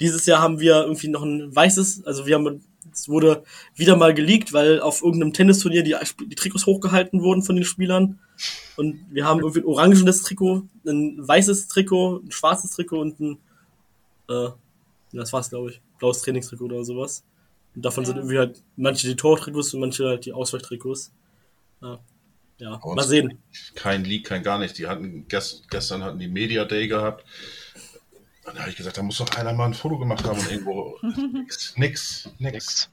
Dieses Jahr haben wir irgendwie noch ein weißes, also wir haben, es wurde wieder mal geleakt, weil auf irgendeinem Tennisturnier die, die Trikots hochgehalten wurden von den Spielern. Und wir haben irgendwie ein orangenes Trikot, ein weißes Trikot, ein schwarzes Trikot und ein, äh, das war's, glaube ich, blaues Trainingstrikot oder sowas. Und davon Ja. sind irgendwie halt manche die Tortrikots und manche halt die Ausweichtrikots. Ja, ja mal sehen. Kein Leak, kein gar nicht. Die hatten gest, gestern hatten die Media Day gehabt. Und da habe ich gesagt, da muss doch einer mal ein Foto gemacht haben und irgendwo (laughs) nix, nix, nix.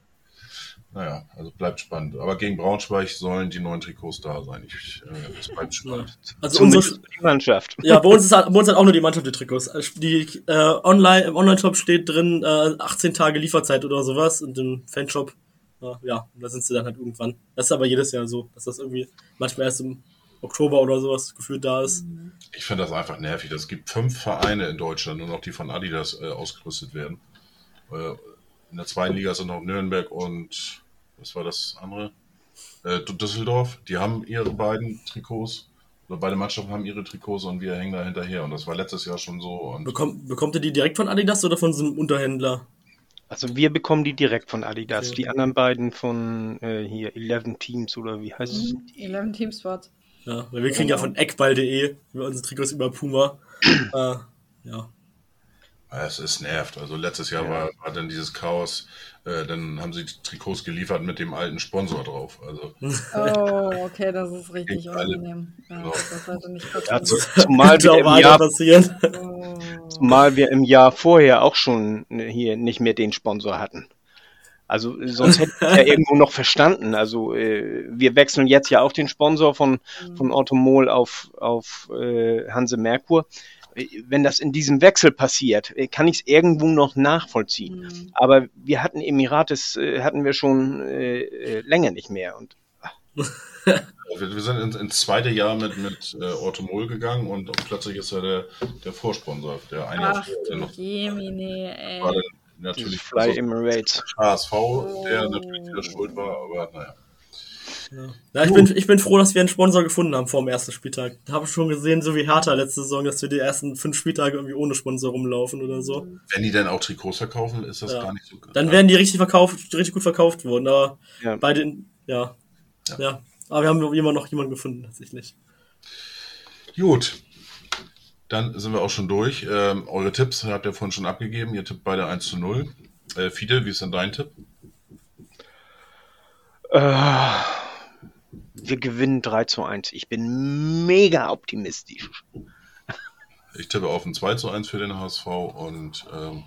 Naja, also bleibt spannend. Aber gegen Braunschweig sollen die neuen Trikots da sein. Ich, äh, es bleibt spannend. Also unsere, die Mannschaft. ja, bei uns ist halt, bei uns hat auch nur die Mannschaft die Trikots. Also Die äh, online im Online-Shop steht drin äh, 18 Tage Lieferzeit oder sowas und im Fanshop äh, ja, da sind sie dann halt irgendwann. Das ist aber jedes Jahr so, dass das irgendwie manchmal erst im Oktober oder sowas gefühlt da ist. Ich finde das einfach nervig. Es gibt fünf Vereine in Deutschland, nur noch die von Adidas äh, ausgerüstet werden. Äh, in der zweiten Liga sind noch Nürnberg und was war das andere? Äh, Düsseldorf. Die haben ihre beiden Trikots. Oder beide Mannschaften haben ihre Trikots und wir hängen da hinterher. Und das war letztes Jahr schon so. Und Bekommt, bekommt ihr die direkt von Adidas oder von so einem Unterhändler? Also wir bekommen die direkt von Adidas. Okay. Die anderen beiden von äh, hier 11 Teams oder wie heißt es? 11 Team Sports. Ja, weil wir kriegen ja von eckball.de über unsere Trikots über Puma. (clears throat) äh, ja. Ja, Es, es nervt. Also letztes Jahr war, war dann dieses Chaos. Äh, dann haben sie die Trikots geliefert mit dem alten Sponsor drauf. Also Oh, okay, das ist (laughs) richtig unangenehm. Ja, Genau. das sollte nicht Ja, (laughs) zumal, wir im Jahr, passieren. Oh. zumal wir im Jahr vorher auch schon hier nicht mehr den Sponsor hatten. Also sonst hätte ich ja (laughs) irgendwo noch verstanden. Also äh, wir wechseln jetzt ja auch den Sponsor von, von Automol auf, auf äh, Hanse Merkur. Wenn das in diesem Wechsel passiert, äh, kann ich es irgendwo noch nachvollziehen. Mhm. Aber wir hatten Emirates, äh, hatten wir schon äh, äh, länger nicht mehr. Und (laughs) wir, wir sind ins, ins zweite Jahr mit, mit äh, Ortomol gegangen und plötzlich ist er der, der Vorsponsor, der eine Ach der noch Jemine, war ey. dann dieses natürlich Fly Emirates. HSV, der natürlich wieder schuld war, aber naja. Ja, ich bin, ich bin froh, dass wir einen Sponsor gefunden haben vor dem ersten Spieltag. Da habe ich schon gesehen, so wie Hertha letzte Saison, dass wir die ersten fünf Spieltage irgendwie ohne Sponsor rumlaufen oder so. Wenn die denn auch Trikots verkaufen, ist das Ja. gar nicht so Dann werden die richtig verkauft, richtig gut verkauft worden. Aber Ja. bei den, ja, Ja. ja. Aber wir haben immer noch jemanden gefunden, tatsächlich. Gut. Dann sind wir auch schon durch. Ähm, eure Tipps habt ihr vorhin schon abgegeben. Ihr tippt beide 1 zu 0. Äh, Fidel, wie ist denn dein Tipp? Äh, wir gewinnen 3 zu 1. Ich bin mega optimistisch. Ich tippe auf ein 2 zu 1 für den HSV und ähm,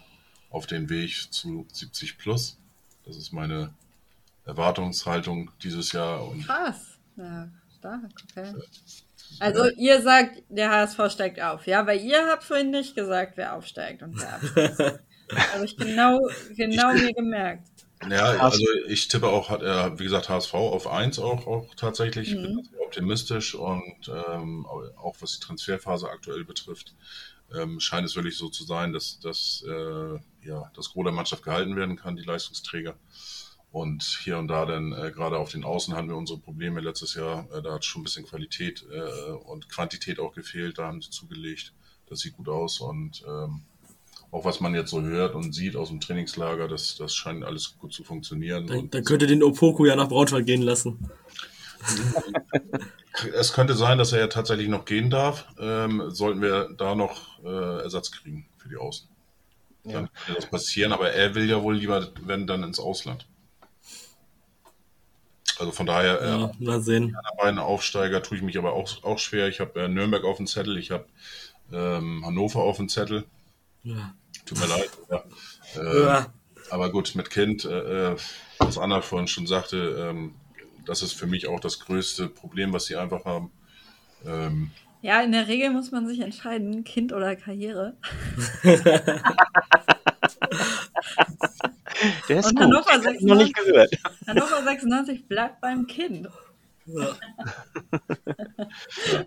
auf den Weg zu 70 plus. Das ist meine Erwartungshaltung dieses Jahr. Und Krass. Ja, stark, okay. Also ihr sagt, der HSV steigt auf, ja? Weil ihr habt vorhin nicht gesagt, wer aufsteigt und wer (laughs) absteigt. Habe ich genau, genau mir gemerkt. Ja, also ich tippe auch, hat er, wie gesagt, HSV auf 1 auch, auch tatsächlich. Ich bin Mhm. sehr optimistisch und ähm, auch was die Transferphase aktuell betrifft, ähm, scheint es wirklich so zu sein, dass, dass äh, ja, das Gros der Mannschaft gehalten werden kann, die Leistungsträger. Und hier und da dann, äh, gerade auf den Außen hatten wir unsere Probleme letztes Jahr. Äh, da hat schon ein bisschen Qualität äh, und Quantität auch gefehlt. Da haben sie zugelegt. Das sieht gut aus. Und ähm, auch was man jetzt so hört und sieht aus dem Trainingslager, das, das scheint alles gut zu funktionieren. Dann, dann könnt ihr den Opoku ja nach Braunschweig gehen lassen. (laughs) es könnte sein, dass er ja tatsächlich noch gehen darf. Ähm, sollten wir da noch äh, Ersatz kriegen für die Außen. Dann könnte das passieren, aber er will ja wohl lieber, wenn dann ins Ausland. Also von daher, äh, Ja, mal sehen. bei beiden Aufsteiger tue ich mich aber auch, auch schwer. Ich habe äh, Nürnberg auf dem Zettel, ich habe ähm, Hannover auf dem Zettel. Ja. Tut mir leid. Ja. Äh, Ja. Aber gut, mit Kind, äh, äh, was Anna vorhin schon sagte, ähm, das ist für mich auch das größte Problem, was sie einfach haben. Ähm, Ja, in der Regel muss man sich entscheiden, Kind oder Karriere. (laughs) Der ist Und gut. Hannover Hab ich noch nicht 96. gehört. Hannover 96 bleibt beim Kind. Ja. (laughs)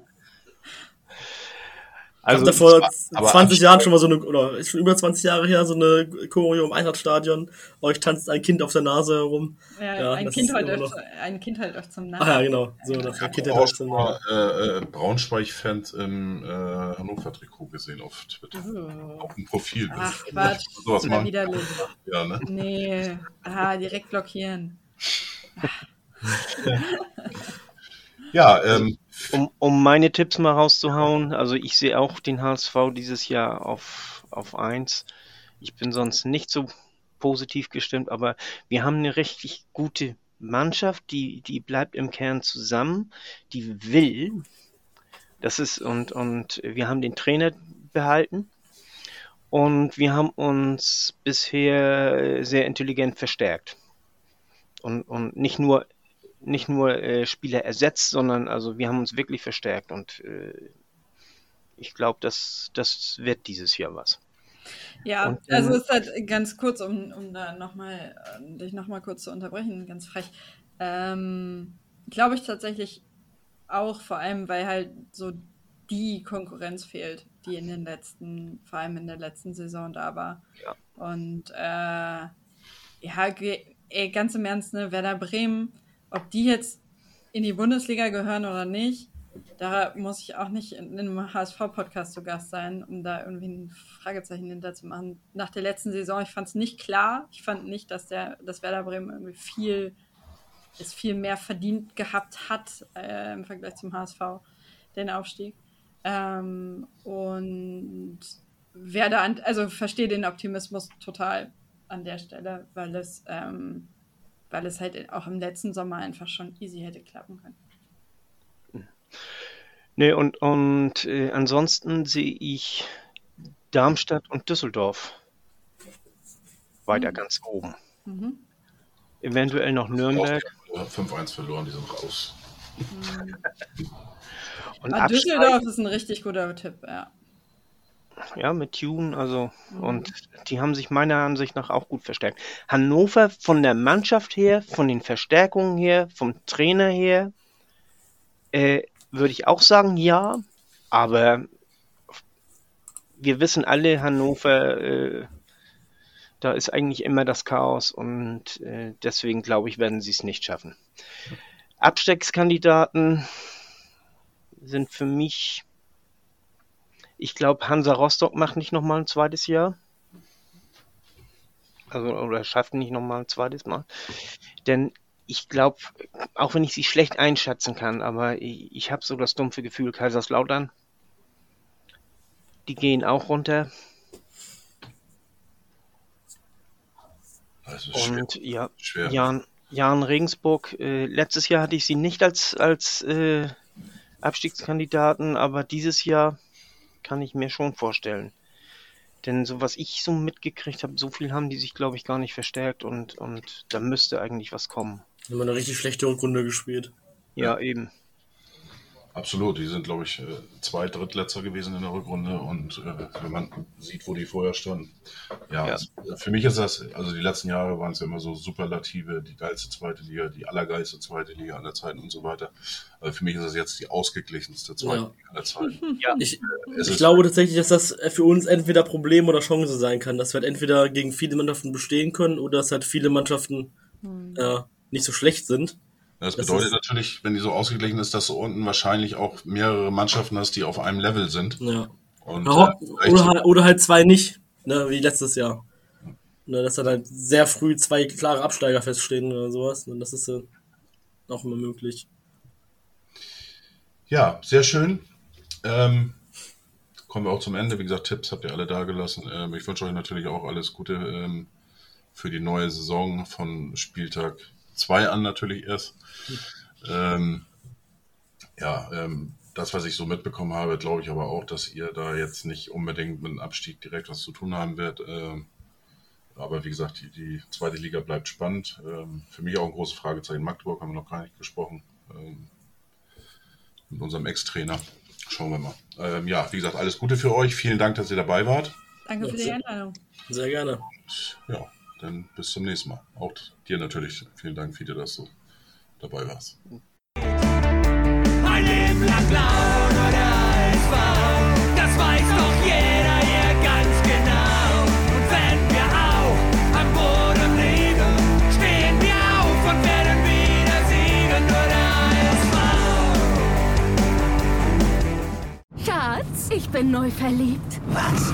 Also, ich habe vor aber 20 Abstieg- Jahren schon mal so eine, oder ist schon über 20 Jahre her, so eine Choreo im Eintrachtstadion. Euch tanzt ein Kind auf der Nase herum. Ja, Ja, ein, kind halt noch- ein Kind halt euch zum Namen. ja, genau. So, das ich habe Kind auch schon mal äh, äh, Braunschweig-Fans im äh, Hannover-Trikot gesehen auf Twitter. Oh. Auf dem Profil. Ach Quatsch, Sowas das ist machen. widerlich. Ja, ne? Nee, ah, direkt blockieren. (laughs) ja ähm, um, um meine Tipps mal rauszuhauen, also ich sehe auch den HSV dieses Jahr auf, auf 1. Ich bin sonst nicht so positiv gestimmt, aber wir haben eine richtig gute Mannschaft, die, die bleibt im Kern zusammen, die will. Das ist, und, und wir haben den Trainer behalten. Und wir haben uns bisher sehr intelligent verstärkt. und, und nicht nur nicht nur äh, Spieler ersetzt, sondern also wir haben uns wirklich verstärkt und äh, ich glaube, das, das wird dieses Jahr was. Ja, Und, also es ist halt ganz kurz, um, um da nochmal, dich nochmal kurz zu unterbrechen, ganz frech. Ähm, Glaube ich tatsächlich auch, vor allem, weil halt so die Konkurrenz fehlt, die in den letzten, vor allem in der letzten Saison da war. Ja. Und äh, ja, ganz im Ernst, ne, Werder Bremen, ob die jetzt in die Bundesliga gehören oder nicht, da muss ich auch nicht in einem HSV-Podcast zu Gast sein, um da irgendwie ein Fragezeichen hinterzumachen. Nach der letzten Saison, ich fand es nicht klar. Ich fand nicht, dass der, dass Werder Bremen irgendwie viel, es viel mehr verdient gehabt hat äh, im Vergleich zum HSV, den Aufstieg. Ähm, und Werder, also verstehe den Optimismus total an der Stelle, weil es, ähm, weil es halt auch im letzten Sommer einfach schon easy hätte klappen können. Nee, und, und äh, ansonsten sehe ich Darmstadt und Düsseldorf weiter ganz oben. Mhm. Eventuell noch Nürnberg. Ja, 5-1 verloren, die sind raus. (laughs) Und Ah, absteigen, Düsseldorf ist ein richtig guter Tipp, ja. Ja, mit Tune, also, Mhm. und die haben sich meiner Ansicht nach auch gut verstärkt. Hannover von der Mannschaft her, von den Verstärkungen her, vom Trainer her, äh, würde ich auch sagen, ja, aber wir wissen alle, Hannover, äh, da ist eigentlich immer das Chaos und äh, deswegen glaube ich, werden sie es nicht schaffen. Abstiegskandidaten sind für mich, ich glaube, Hansa Rostock macht nicht nochmal ein zweites Jahr. Also, oder schafft nicht nochmal ein zweites Mal. Denn ich glaube, auch wenn ich sie schlecht einschätzen kann, aber ich, ich habe so das dumpfe Gefühl, Kaiserslautern, die gehen auch runter. Das ist schwer. Und ja, schwer. Jan, Jan Regensburg, äh, letztes Jahr hatte ich sie nicht als, als äh, Abstiegskandidaten, aber dieses Jahr kann ich mir schon vorstellen. Denn so was ich so mitgekriegt habe, so viel haben die sich, glaube ich, gar nicht verstärkt und, und da müsste eigentlich was kommen. Haben wir eine richtig schlechte Rückrunde gespielt. Ja, eben. Absolut, die sind, glaube ich, äh, zwei Drittletzter gewesen in der Rückrunde und äh, wenn man sieht, wo die vorher standen. Ja, Ja. es- für mich ist das, also die letzten Jahre waren es ja immer so Superlative, die geilste zweite Liga, die allergeilste zweite Liga aller Zeiten und so weiter. Also für mich ist das jetzt die ausgeglichenste zweite Ja. Liga aller Zeiten. (laughs) Ich, Es ich glaube tatsächlich, dass das für uns entweder Problem oder Chance sein kann, dass wir halt entweder gegen viele Mannschaften bestehen können oder dass halt viele Mannschaften äh, nicht so schlecht sind. Das Das bedeutet natürlich, wenn die so ausgeglichen ist, dass du unten wahrscheinlich auch mehrere Mannschaften hast, die auf einem Level sind. Ja. Und, Ja, äh, oder, halt, oder halt zwei nicht, ne, wie letztes Jahr. Ne, dass dann halt sehr früh zwei klare Absteiger feststehen oder sowas. Und das ist äh, auch immer möglich. Ja, sehr schön. Ähm, kommen wir auch zum Ende. Wie gesagt, Tipps habt ihr alle da gelassen. Ähm, ich wünsche euch natürlich auch alles Gute ähm, für die neue Saison von Spieltag 2 an natürlich erst. Ähm, ja, ähm, das, was ich so mitbekommen habe, glaube ich aber auch, dass ihr da jetzt nicht unbedingt mit dem Abstieg direkt was zu tun haben werdet. Ähm, aber wie gesagt, die, die zweite Liga bleibt spannend. Ähm, für mich auch ein großes Fragezeichen. Magdeburg haben wir noch gar nicht gesprochen. Ähm, mit unserem Ex-Trainer. Schauen wir mal. Ähm, ja, wie gesagt, alles Gute für euch. Vielen Dank, dass ihr dabei wart. Danke für die Einladung. Sehr gerne. Ja, dann bis zum nächsten Mal. Auch dir natürlich. Vielen Dank, Fiete, dass du dabei warst. Ein Leben lang blau oder ASV, das weiß doch jeder hier ganz genau. Und wenn wir auch am Boden liegen, stehen wir auf und werden wieder siegen, nur der ASV. Schatz, ich bin neu verliebt. Was?